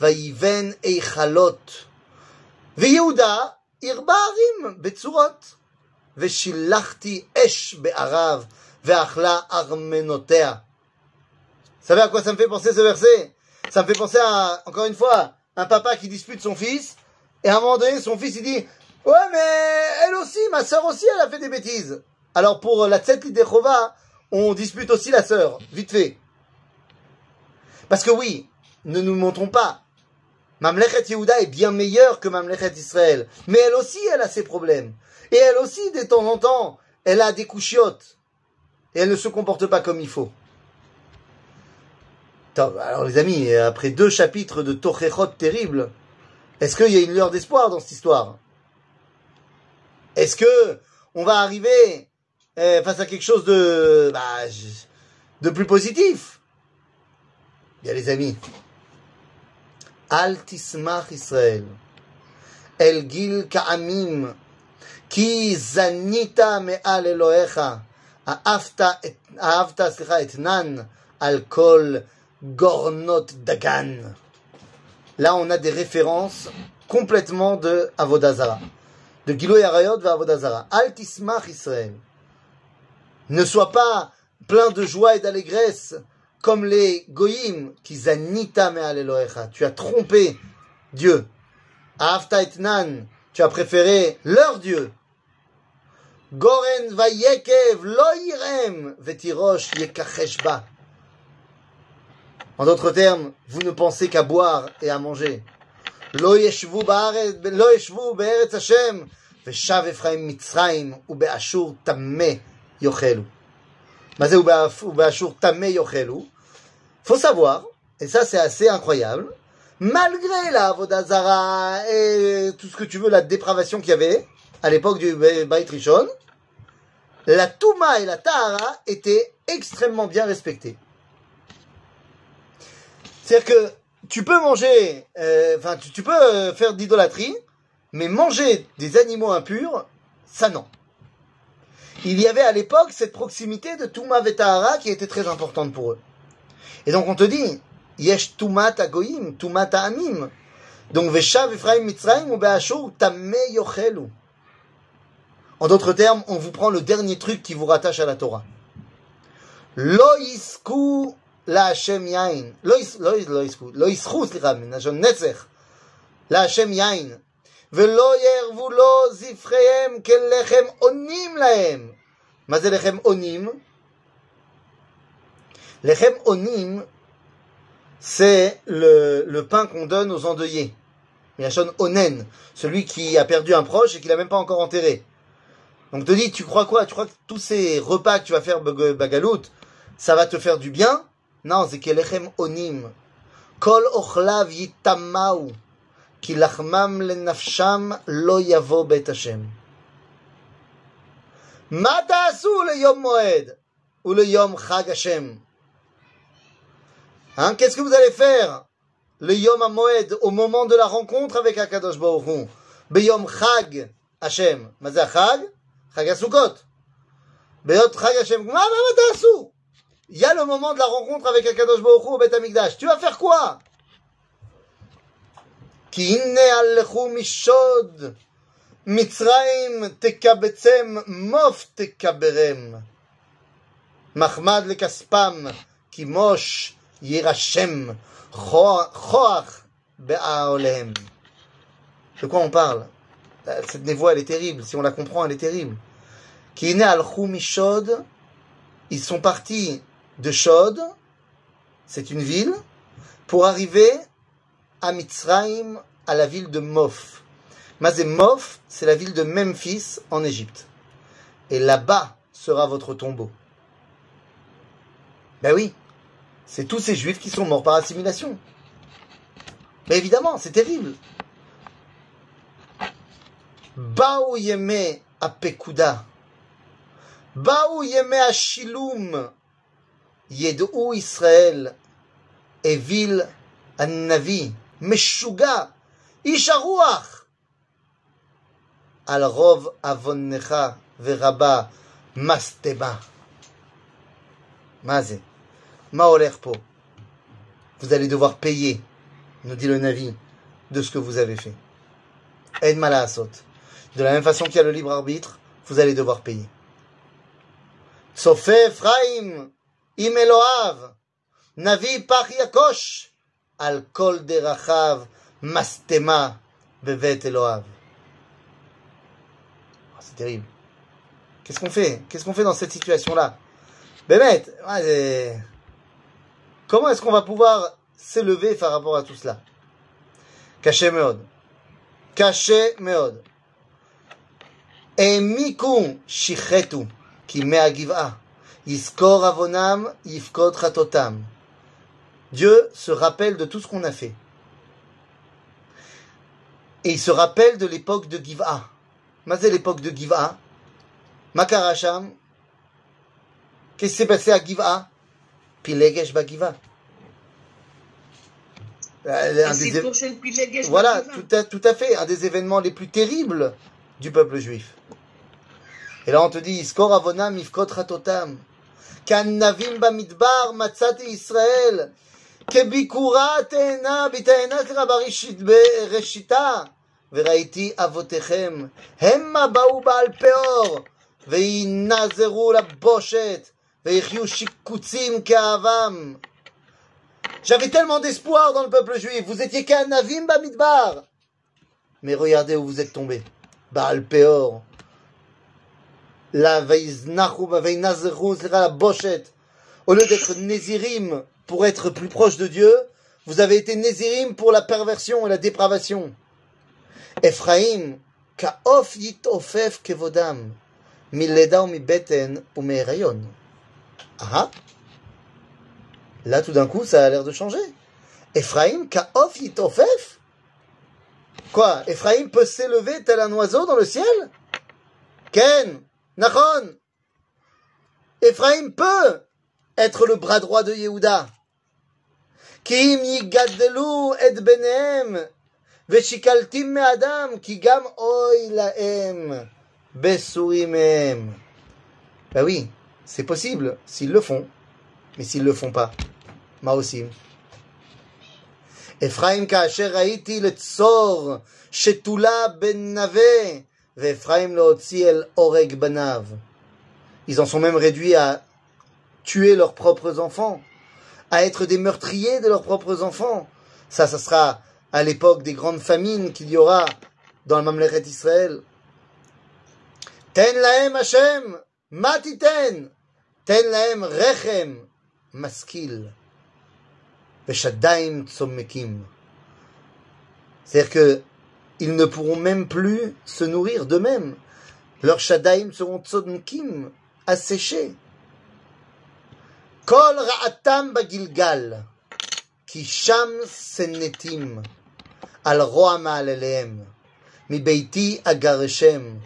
ויבן איכלות. ויהודה הרבה ערים בצורות. ושילחתי אש בערב, ואכלה ארמנותיה. Savez à quoi ça me fait penser ce verset? Ça me fait penser à, encore une fois, un papa qui dispute son fils, et à un moment donné, son fils il dit Ouais, mais elle aussi, ma sœur aussi, elle a fait des bêtises. Alors pour la Tzetlit Dechova, on dispute aussi la sœur, vite fait. Parce que oui, ne nous montrons pas. Mamlechet Yehuda est bien meilleure que Mamlechet Israël. Mais elle aussi, elle a ses problèmes. Et elle aussi, de temps en temps, elle a des couchiottes. Et elle ne se comporte pas comme il faut. Attends, Alors les amis, après deux chapitres de Tochechot terribles, est-ce qu'il y a une lueur d'espoir dans cette histoire Est-ce que on va arriver euh, face à quelque chose de, bah, je- de plus positif Bien les amis, Al tismach Israël, El gil ka'amim, ki zanita me'al Elohecha, aafta et, aafta, סליחה, etnan, al kol gornot dagan. Là, on a des références complètement de Avodazara. De Gilo Yarayot vers Avodazara. Al tismach Israël. Ne sois pas plein de joie et d'allégresse comme les goyim qui zanita. Tu as trompé Dieu. Afta etnan. Tu as préféré leur Dieu. Goren vayekev lo yirem vetirosh yekachesh ba. En d'autres termes, vous ne pensez qu'à boire et à manger. Lo yeshvu ba'aretz- lo yeshvu be'eretz Hashem, veshav Ephraim Mitzrayim, ube'ashur tameh yochelu. מה זה ובאף- ובאשור טמא יאכלו? faut savoir, et ça c'est assez incroyable, malgré la Avodazara et tout ce que tu veux, la dépravation qu'il y avait à l'époque du Beit Rishon, la Touma et la Tahara étaient extrêmement bien respectées. C'est-à-dire que tu peux manger, euh, enfin tu, peux euh, faire d'idolâtrie, mais manger des animaux impurs, ça non. Il y avait à l'époque cette proximité de Touma et Tahara qui était très importante pour eux. Et donc on te dit, Yesh Tumat Agoyim, Tumat Amim. Donc Veshav Ephraim Mitzrayim ou Be'ashur Tameh Yochelu. En d'autres termes, on vous prend le dernier truc qui vous rattache à la Torah. Lo yisku la Hashem yain. Lo yis- lo yis- lo yisku. Lo yischu, סליחה, מלשון נצח. la Hashem yain. ולא יערבו לו זבחיהם כלחם אונים להם. מה זה לחם אונים? לחם אונים, c'est le, le pain qu'on donne aux endeuillés. Milachon onen, celui qui a perdu un proche et qui l'a même pas encore enterré. Donc te dis, tu crois quoi Tu crois que tous ces repas que tu vas faire bag- bagalout, ça va te faire du bien Non, c'est kelechem onim. Kol ochlav yitamau. Ki lachmam lenafsham lo yavo bet Hashem. מה תעשו ליום מועד וליום חג השם? Hein, Qu'est-ce que vous allez faire le Yom HaMoed au moment de la rencontre avec Akadosh Baruch Hu? Beyom Chag Hashem. מה זה החג? חג הסוכות. בהיות חג השם, מה, מה, מה תעשו? Il y a le moment de la rencontre avec Akadosh Baruch Hu au Beth Amikdash. Tu vas faire quoi? כי הנה הלכו משוד. מצרים תקבצם, מוף תקברם. מחמד לכספם, כי מוש יירשם, כוח באהליהם. De quoi on parle Cette névoie, elle est terrible. Si on la comprend, elle est terrible. Qui est né al Mishod, ils sont partis de Shod, c'est une ville, pour arriver à Mitzrayim, à la ville de Mof. Mazemov, c'est la ville de Memphis en Égypte. Et là-bas sera votre tombeau. Ben oui, c'est tous ces juifs qui sont morts par assimilation. Mais évidemment, c'est terrible. Baou yeme a Pekuda. Baou yeme a Shilum. Yedou Israël. Evil Navi. Meshuga. Isharuach. על רוב עוונך ורבה מסתמה. מה זה? מה הולך פה? Vous allez devoir payer, nous dit le Navi, de ce que vous avez fait. Aide malasot. De la même façon qu'il y a le libre arbitre, vous allez devoir payer. Sofe Ephraim, c'est terrible. Qu'est-ce qu'on fait? Qu'est-ce qu'on fait dans cette situation-là? Bémet, c'est- comment est-ce qu'on va pouvoir s'élever par rapport à tout cela? Caché meod. Caché meod. Emiku shichetu ki me'agiv'a. Yiskor avonam yifkod chatotam. Dieu se rappelle de tout ce qu'on a fait. Et il se rappelle de l'époque de Giv'a. Mais c'est l'époque de Giv'a. Makaracham. Qu'est-ce qui s'est passé à Giv'a? Pilegesh Bagiva. Des Voilà, tout à, tout à fait, un des événements les plus terribles du peuple juif. Et là, on te dit, Iskor avonam ifkot chatotam. Kanavim bamidbar matzati Israël. כביקורה תאנה, בתאנה סליחה, בראשית- בראשיתה. וראיתי אבותיכם, המה באו בעל פאור, וינזרו לבושת, ויחיו שיקוצים כאהבם. J'avais tellement d'espoir dans le peuple juif. Vous étiez qu'un Navim Bamidbar. Mais regardez où vous êtes tombés. Baal Peor. la la Bochet. Au lieu d'être Nézirim pour être plus proche de Dieu, vous avez été Nézirim pour la perversion et la dépravation. Ephraim, Kaof Yitofef Kevodam. Mileda ou beten ou mi rayon. Ah Là, tout d'un coup, ça a l'air de changer. Ephraim, Kaof Yitofef Quoi Ephraim peut s'élever tel un oiseau dans le ciel? Ken Nachon Ephraim peut être le bras droit de Yehuda. Kim yigadelu et benem veshikaltim me'adam ki gam oy laem besurim mehem. Ben oui, c'est possible s'ils le font, mais s'ils le font pas, moi aussi. Ephraim כאשר ראיתי לצור שתולה בן נווה, ils en sont même réduits à tuer leurs propres enfants, à être des meurtriers de leurs propres enfants. Ça, ça sera à l'époque des grandes famines qu'il y aura dans le Mamlechet Israël. Ten laem Hashem, matiten, ten laem rechem, maskil, veshadaim. C'est-à-dire que ils ne pourront même plus se nourrir d'eux-mêmes. Leurs shadaim seront tzomkim, asséchés. Kol ra'atam bagilgal, ki sham senetim, al roa ma'alelehem, mi beiti agareshem,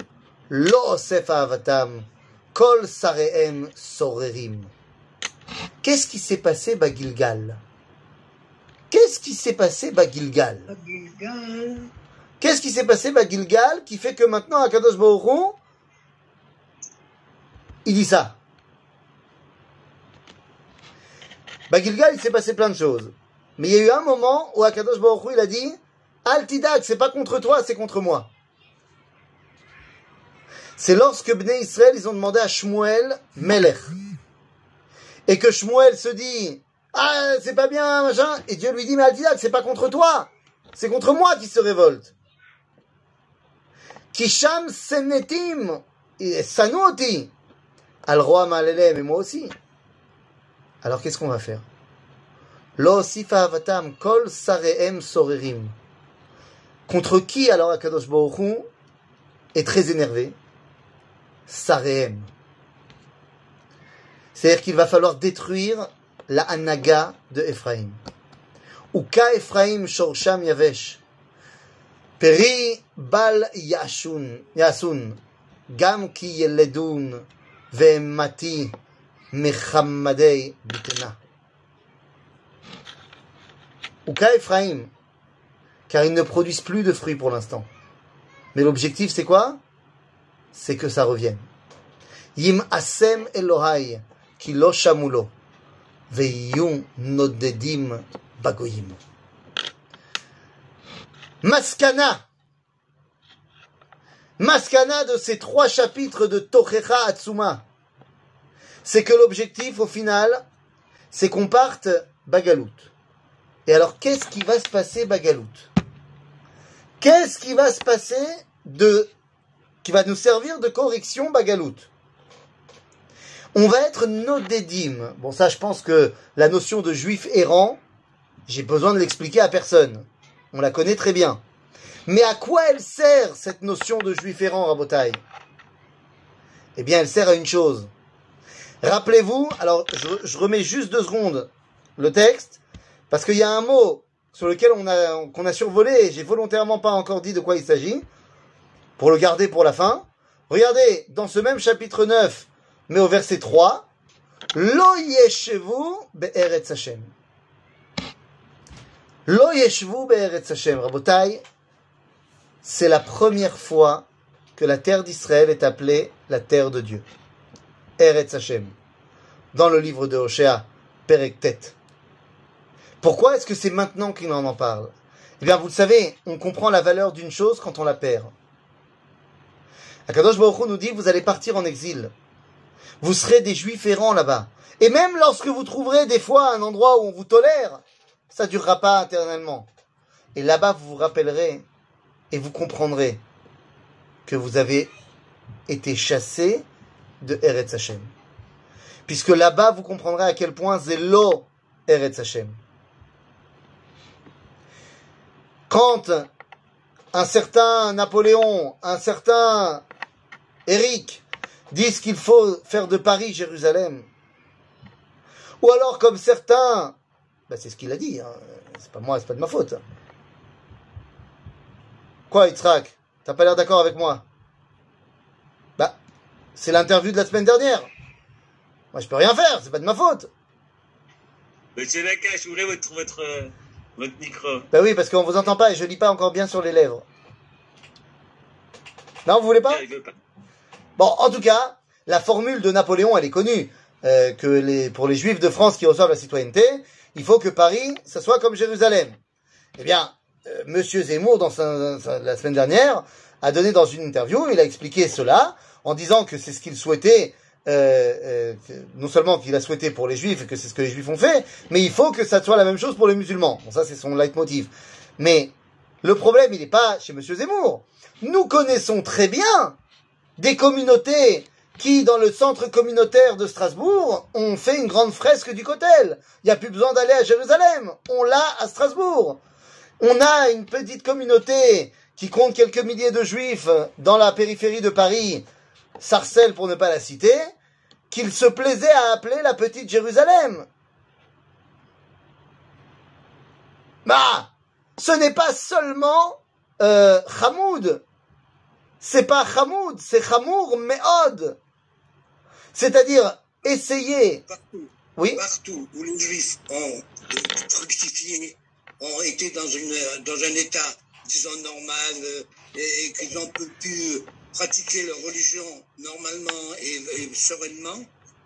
lo osef avatam, kol sarehem sorerim. Qu'est-ce qui s'est passé Bagilgal? Qu'est-ce qui s'est passé Bagilgal?
Gilgal.
Qu'est-ce qui s'est passé Bagilgal qui fait que maintenant Baruch Hu, il dit ça Bagilgal, il s'est passé plein de choses. Mais il y a eu un moment où Akadosh Baruch il a dit Altidak, c'est pas contre toi, c'est contre moi. C'est lorsque Bnei Israël, ils ont demandé à Shmuel Melech. Et que Shmuel se dit Ah, c'est pas bien, machin. Et Dieu lui dit Mais Altidak, c'est pas contre toi, c'est contre moi qui se révolte. Kisham Senetim, et Sanoti, Al roi Malelem, et moi aussi. Alors qu'est-ce qu'on va faire? Avatam kol sareem sorerim. Contre qui alors Akadosh Baruch Hu est très énervé? Sareem. C'est-à-dire qu'il va falloir détruire la Hanaga de Ephraim. Uka Ephraim shorsham yavesh. Peri bal yashun, yasun. Gam ki yeledun ve'emati mechammadei bitena. Uka Ephraim? Car ils ne produisent plus de fruits pour l'instant. Mais l'objectif c'est quoi? C'est que ça revienne. Yim asem Elohai ki lo shamulo ve'yun nodedim bagoyim. Maskana. Maskana de ces trois chapitres de Tochecha Atsuma. C'est que l'objectif, au final, c'est qu'on parte Bagalout. Et alors, qu'est-ce qui va se passer Bagalout? Qu'est-ce qui va se passer de, qui va nous servir de correction Bagalout? On va être Nodedim. Bon, ça, je pense que la notion de juif errant, j'ai besoin de l'expliquer à personne. On la connaît très bien. Mais à quoi elle sert, cette notion de juif errant, Rabotai? Eh bien, elle sert à une chose. Rappelez-vous, alors je, remets juste deux secondes le texte, parce qu'il y a un mot sur lequel on a survolé, et j'ai volontairement pas encore dit de quoi il s'agit, pour le garder pour la fin. Regardez, dans ce même chapitre 9, mais au verset 3, Lo yeshevu be'eretz Hashem. Lo yeshvu be'eretz Hashem. Rabotai, c'est la première fois que la terre d'Israël est appelée la terre de Dieu. Eretz Hashem. Dans le livre de Hoshea, Perektet. Pourquoi est-ce que c'est maintenant qu'il en en parle? Eh bien, vous le savez, on comprend la valeur d'une chose quand on la perd. Akadosh Baruch nous dit, vous allez partir en exil. Vous serez des juifs errants là-bas. Et même lorsque vous trouverez des fois un endroit où on vous tolère, ça durera pas éternellement. Et là-bas, vous vous rappellerez et vous comprendrez que vous avez été chassé de Eretz Hashem. Puisque là-bas, vous comprendrez à quel point Zélo Eretz Hashem. Quand un certain Napoléon, un certain Eric disent qu'il faut faire de Paris Jérusalem, ou alors comme certains, ben c'est ce qu'il a dit, hein. c'est pas moi, c'est pas de ma faute. Quoi, Yitzhak T'as pas l'air d'accord avec moi? Bah, c'est l'interview de la semaine dernière. Moi, je peux rien faire, c'est pas de ma faute.
Monsieur Nakash, ouvrez votre, votre, euh, votre micro.
Bah oui, parce qu'on vous entend pas et je lis pas encore bien sur les lèvres. Non, vous voulez pas. Bon, en tout cas, la formule de Napoléon, elle est connue. Euh, que les, pour les juifs de France qui reçoivent la citoyenneté, il faut que Paris, ça soit comme Jérusalem. Eh bien, euh, Monsieur Zemmour, la semaine dernière, a donné dans une interview, il a expliqué cela, en disant que c'est ce qu'il souhaitait, euh, euh, non seulement qu'il a souhaité pour les juifs et que c'est ce que les juifs ont fait, mais il faut que ça soit la même chose pour les musulmans. Bon, ça c'est son leitmotiv. Mais le problème, il n'est pas chez Monsieur Zemmour. Nous connaissons très bien des communautés qui, dans le centre communautaire de Strasbourg, ont fait une grande fresque du Kotel. Il n'y a plus besoin d'aller à Jérusalem. On l'a à Strasbourg. On a une petite communauté qui compte quelques milliers de juifs dans la périphérie de Paris, Sarcelles pour ne pas la citer, qu'il se plaisait à appeler la petite Jérusalem. Bah, ce n'est pas seulement euh, Hamoud. C'est pas Hamoud, c'est Hamour Meod. C'est-à-dire essayer.
Partout,
Oui.
partout où les Juifs ont fructifié, ont été dans, une, dans un état, disons, normal, euh, et, et qu'ils ont pu, pu pratiquer leur religion normalement et, et sereinement,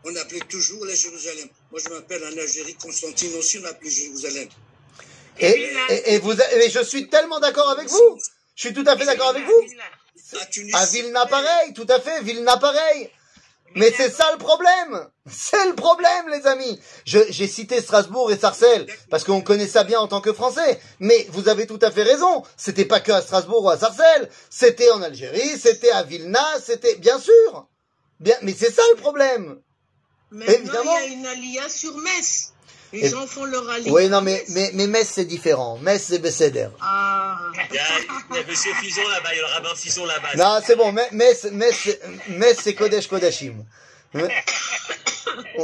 on appelait toujours la Jérusalem. Moi, je m'appelle en Algérie Constantine aussi, on appelait Jérusalem.
Et, et, et vous, et je suis tellement d'accord avec vous. Je suis tout à fait d'accord avec vous.
À Tunis,
À Vilna, pareil, tout à fait, Vilna, pareil. Mais c'est ça le problème. C'est le problème, les amis. Je- J'ai cité Strasbourg et Sarcelles parce qu'on connaît ça bien en tant que Français. Mais vous avez tout à fait raison. C'était pas que à Strasbourg ou à Sarcelles. C'était en Algérie, c'était à Vilna, c'était bien sûr. Bien, mais c'est ça le problème.
Maintenant,
Évidemment.
il y a une alia sur Metz. Les
Et-
gens font leur alia.
Oui, non, mais mais mais Metz c'est différent. Metz c'est Besséder.
Ah.
Il y a, il y a Monsieur Fison là-bas, il y a le rabbin Fison là-bas.
Non, c'est bon. Metz Metz c'est- Metz c'est Kodesh Kodashim.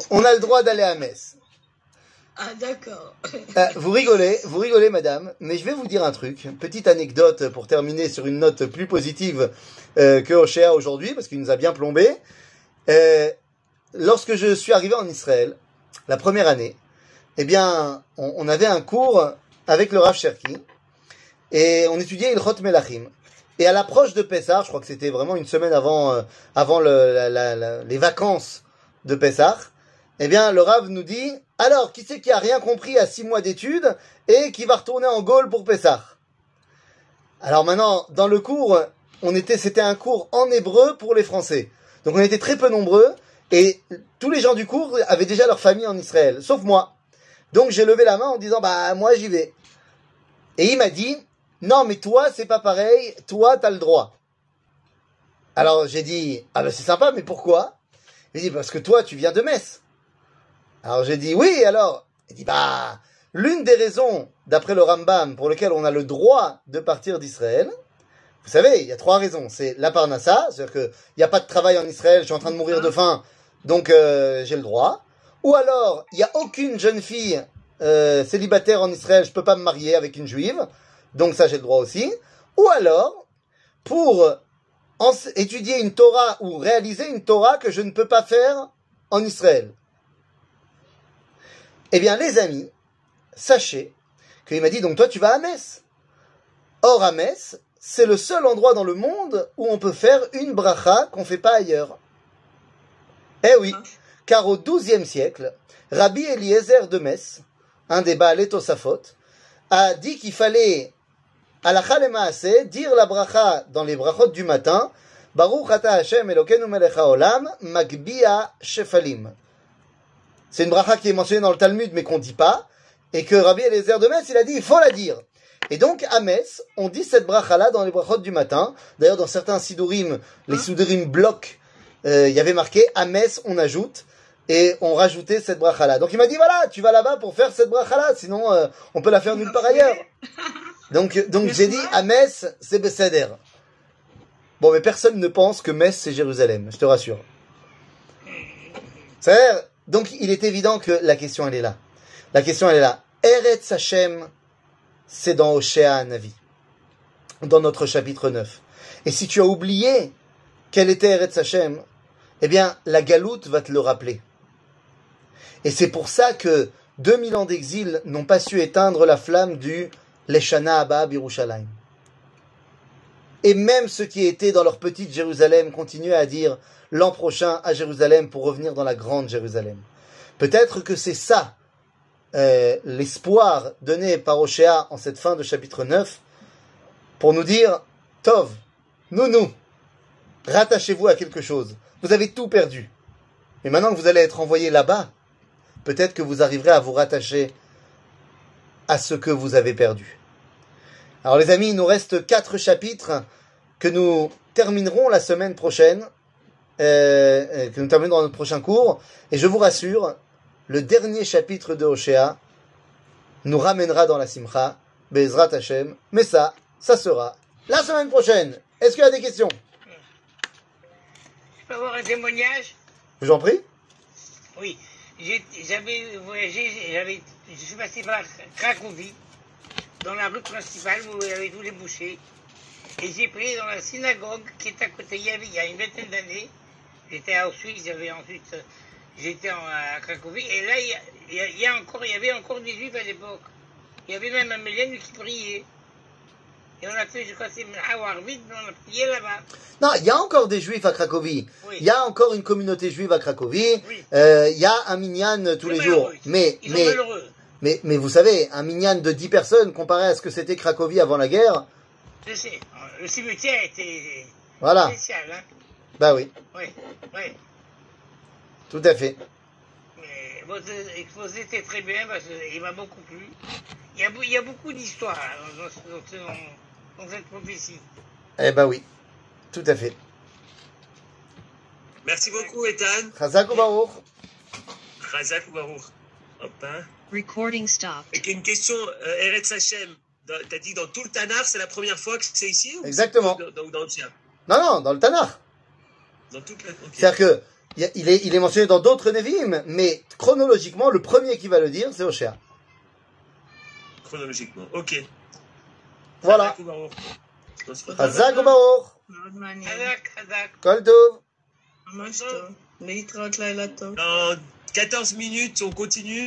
On a le droit d'aller à Metz.
Ah, d'accord.
Euh, vous rigolez, vous rigolez, madame, mais je vais vous dire un truc. Petite anecdote pour terminer sur une note plus positive euh, que Oshéa aujourd'hui, parce qu'il nous a bien plombé. Euh, lorsque je suis arrivé en Israël, la première année, eh bien, on, avait un cours avec le Rav Cherki, et on étudiait Ilchot Melachim. Et à l'approche de Pessah, je crois que c'était vraiment une semaine avant, euh, les vacances de Pessah, eh bien, le Rav nous dit, alors, qui c'est qui a rien compris à six mois d'études et qui va retourner en Gaule pour Pessah? Alors maintenant, dans le cours, on était, c'était un cours en hébreu pour les Français. Donc on était très peu nombreux et tous les gens du cours avaient déjà leur famille en Israël, sauf moi. Donc j'ai levé la main en disant, bah, moi j'y vais. Et il m'a dit, non, mais toi, c'est pas pareil, toi, t'as le droit. Alors j'ai dit, ah ben c'est sympa, mais pourquoi? Il dit, parce que toi, tu viens de Metz. Alors j'ai dit, oui, alors? Il dit, bah, l'une des raisons, d'après le Rambam, pour lequel on a le droit de partir d'Israël, vous savez, il y a trois raisons. C'est la parnassa, c'est-à-dire qu'il n'y a pas de travail en Israël, je suis en train de mourir de faim, donc euh, j'ai le droit. Ou alors, il n'y a aucune jeune fille euh, célibataire en Israël, je peux pas me marier avec une juive, donc ça j'ai le droit aussi. Ou alors, pour étudier une Torah ou réaliser une Torah que je ne peux pas faire en Israël. Eh bien, les amis, sachez qu'il m'a dit, donc toi tu vas à Metz. Or, à Metz, c'est le seul endroit dans le monde où on peut faire une bracha qu'on fait pas ailleurs. Eh oui, car au XIIe siècle, Rabbi Eliezer de Metz, un des Baalé Tosafot, a dit qu'il fallait, à la Maaseh, dire la bracha dans les brachot du matin, Baruch ata Hashem Elokeinu melech haolam, magbia shefalim. C'est une bracha qui est mentionnée dans le Talmud, mais qu'on dit pas, et que Rabbi Eliezer de Metz, il a dit, il faut la dire. Et donc, à Metz, on dit cette bracha-là dans les brachot du matin. D'ailleurs, dans certains sidurim, les sidurim blocs, euh, il y avait marqué, à Metz, on ajoute, et on rajoutait cette bracha-là. Donc, il m'a dit, voilà, tu vas là-bas pour faire cette bracha-là, sinon, euh, on peut la faire nulle part ailleurs. Donc, donc j'ai dit, à Metz, c'est Besséder. Bon, mais personne ne pense que Metz, c'est Jérusalem, je te rassure. C'est-à-dire, donc, il est évident que la question, elle est là. La question, elle est là. Eretz Hashem, c'est dans Oshéa Navi, dans notre chapitre 9. Et si tu as oublié quel était Eretz Hashem, eh bien, la galoute va te le rappeler. Et c'est pour ça que 2000 ans d'exil n'ont pas su éteindre la flamme du Leshana Abba Birushalayim. Et même ceux qui étaient dans leur petite Jérusalem continuaient à dire l'an prochain à Jérusalem pour revenir dans la grande Jérusalem. Peut-être que c'est ça euh, l'espoir donné par Oshéa en cette fin de chapitre 9 pour nous dire Tov, nounou, rattachez-vous à quelque chose. Vous avez tout perdu. Mais maintenant que vous allez être envoyé là-bas, peut-être que vous arriverez à vous rattacher à ce que vous avez perdu. Alors les amis, il nous reste quatre chapitres que nous terminerons la semaine prochaine. euh, euh, que nous terminons dans notre prochain cours. Et je vous rassure, le dernier chapitre de Oshéa nous ramènera dans la Simcha, Bezrat Hashem. Mais ça, ça sera la semaine prochaine. Est-ce qu'il y a des questions?
Je peux avoir un témoignage?
Je vous en prie.
Oui. J'avais voyagé, j'avais, je suis passé par Cracovie, dans la rue principale où il y avait tous les bouchers. Et j'ai pris dans la synagogue qui est à côté, il y, avait, il y a une vingtaine d'années. J'étais à Auschwitz, j'avais ensuite, j'étais à Cracovie. Et là, il y a encore, il y avait encore des juifs à l'époque. Il y avait même un Mélène qui priait. Et on a je crois, c'est mais on a là-bas.
Non, il y a encore des juifs à Cracovie.
Oui.
Il y a encore une communauté juive à Cracovie.
Oui.
Euh, Il y a un minyan tous les jours. Mais,
Ils
mais, mais, mais vous savez, un minyan de 10 personnes comparé à ce que c'était Cracovie avant la guerre,
Je sais. Le cimetière était
voilà.
spécial, hein.
Bah oui,
Oui, oui.
tout à fait.
Mais votre exposé était très bien parce qu'il m'a beaucoup plu. Il y a, beau- il y a beaucoup d'histoires dans, dans- dans ce- dans cette prophétie.
Eh bah oui, tout à fait.
Merci beaucoup, Ethan.
Chazak ou Baruch
Razak ou Baruch. Hop, hein.
Recording stopped.
Et une question, euh, Eretz Hashem. Dans- T'as dit dans tout le Tanar, c'est la première fois que c'est ici ou
Exactement.
Dans, dans, dans le tien?
Non, non, dans le Tanakh.
Dans toute la. ok.
C'est-à-dire que il est, il est mentionné dans d'autres Nevi'im, mais chronologiquement, le premier qui va le dire, c'est Oshéa.
Chronologiquement. Ok.
Voilà.
Razak ou Baruch. On se retrouve.
Chazak ou Baruch
מאוד מעניין.
Hazak, Hazak.
Kol Tov.
ממש טוב. להתראות לילה טוב.
Dans 14 minutes, on continue.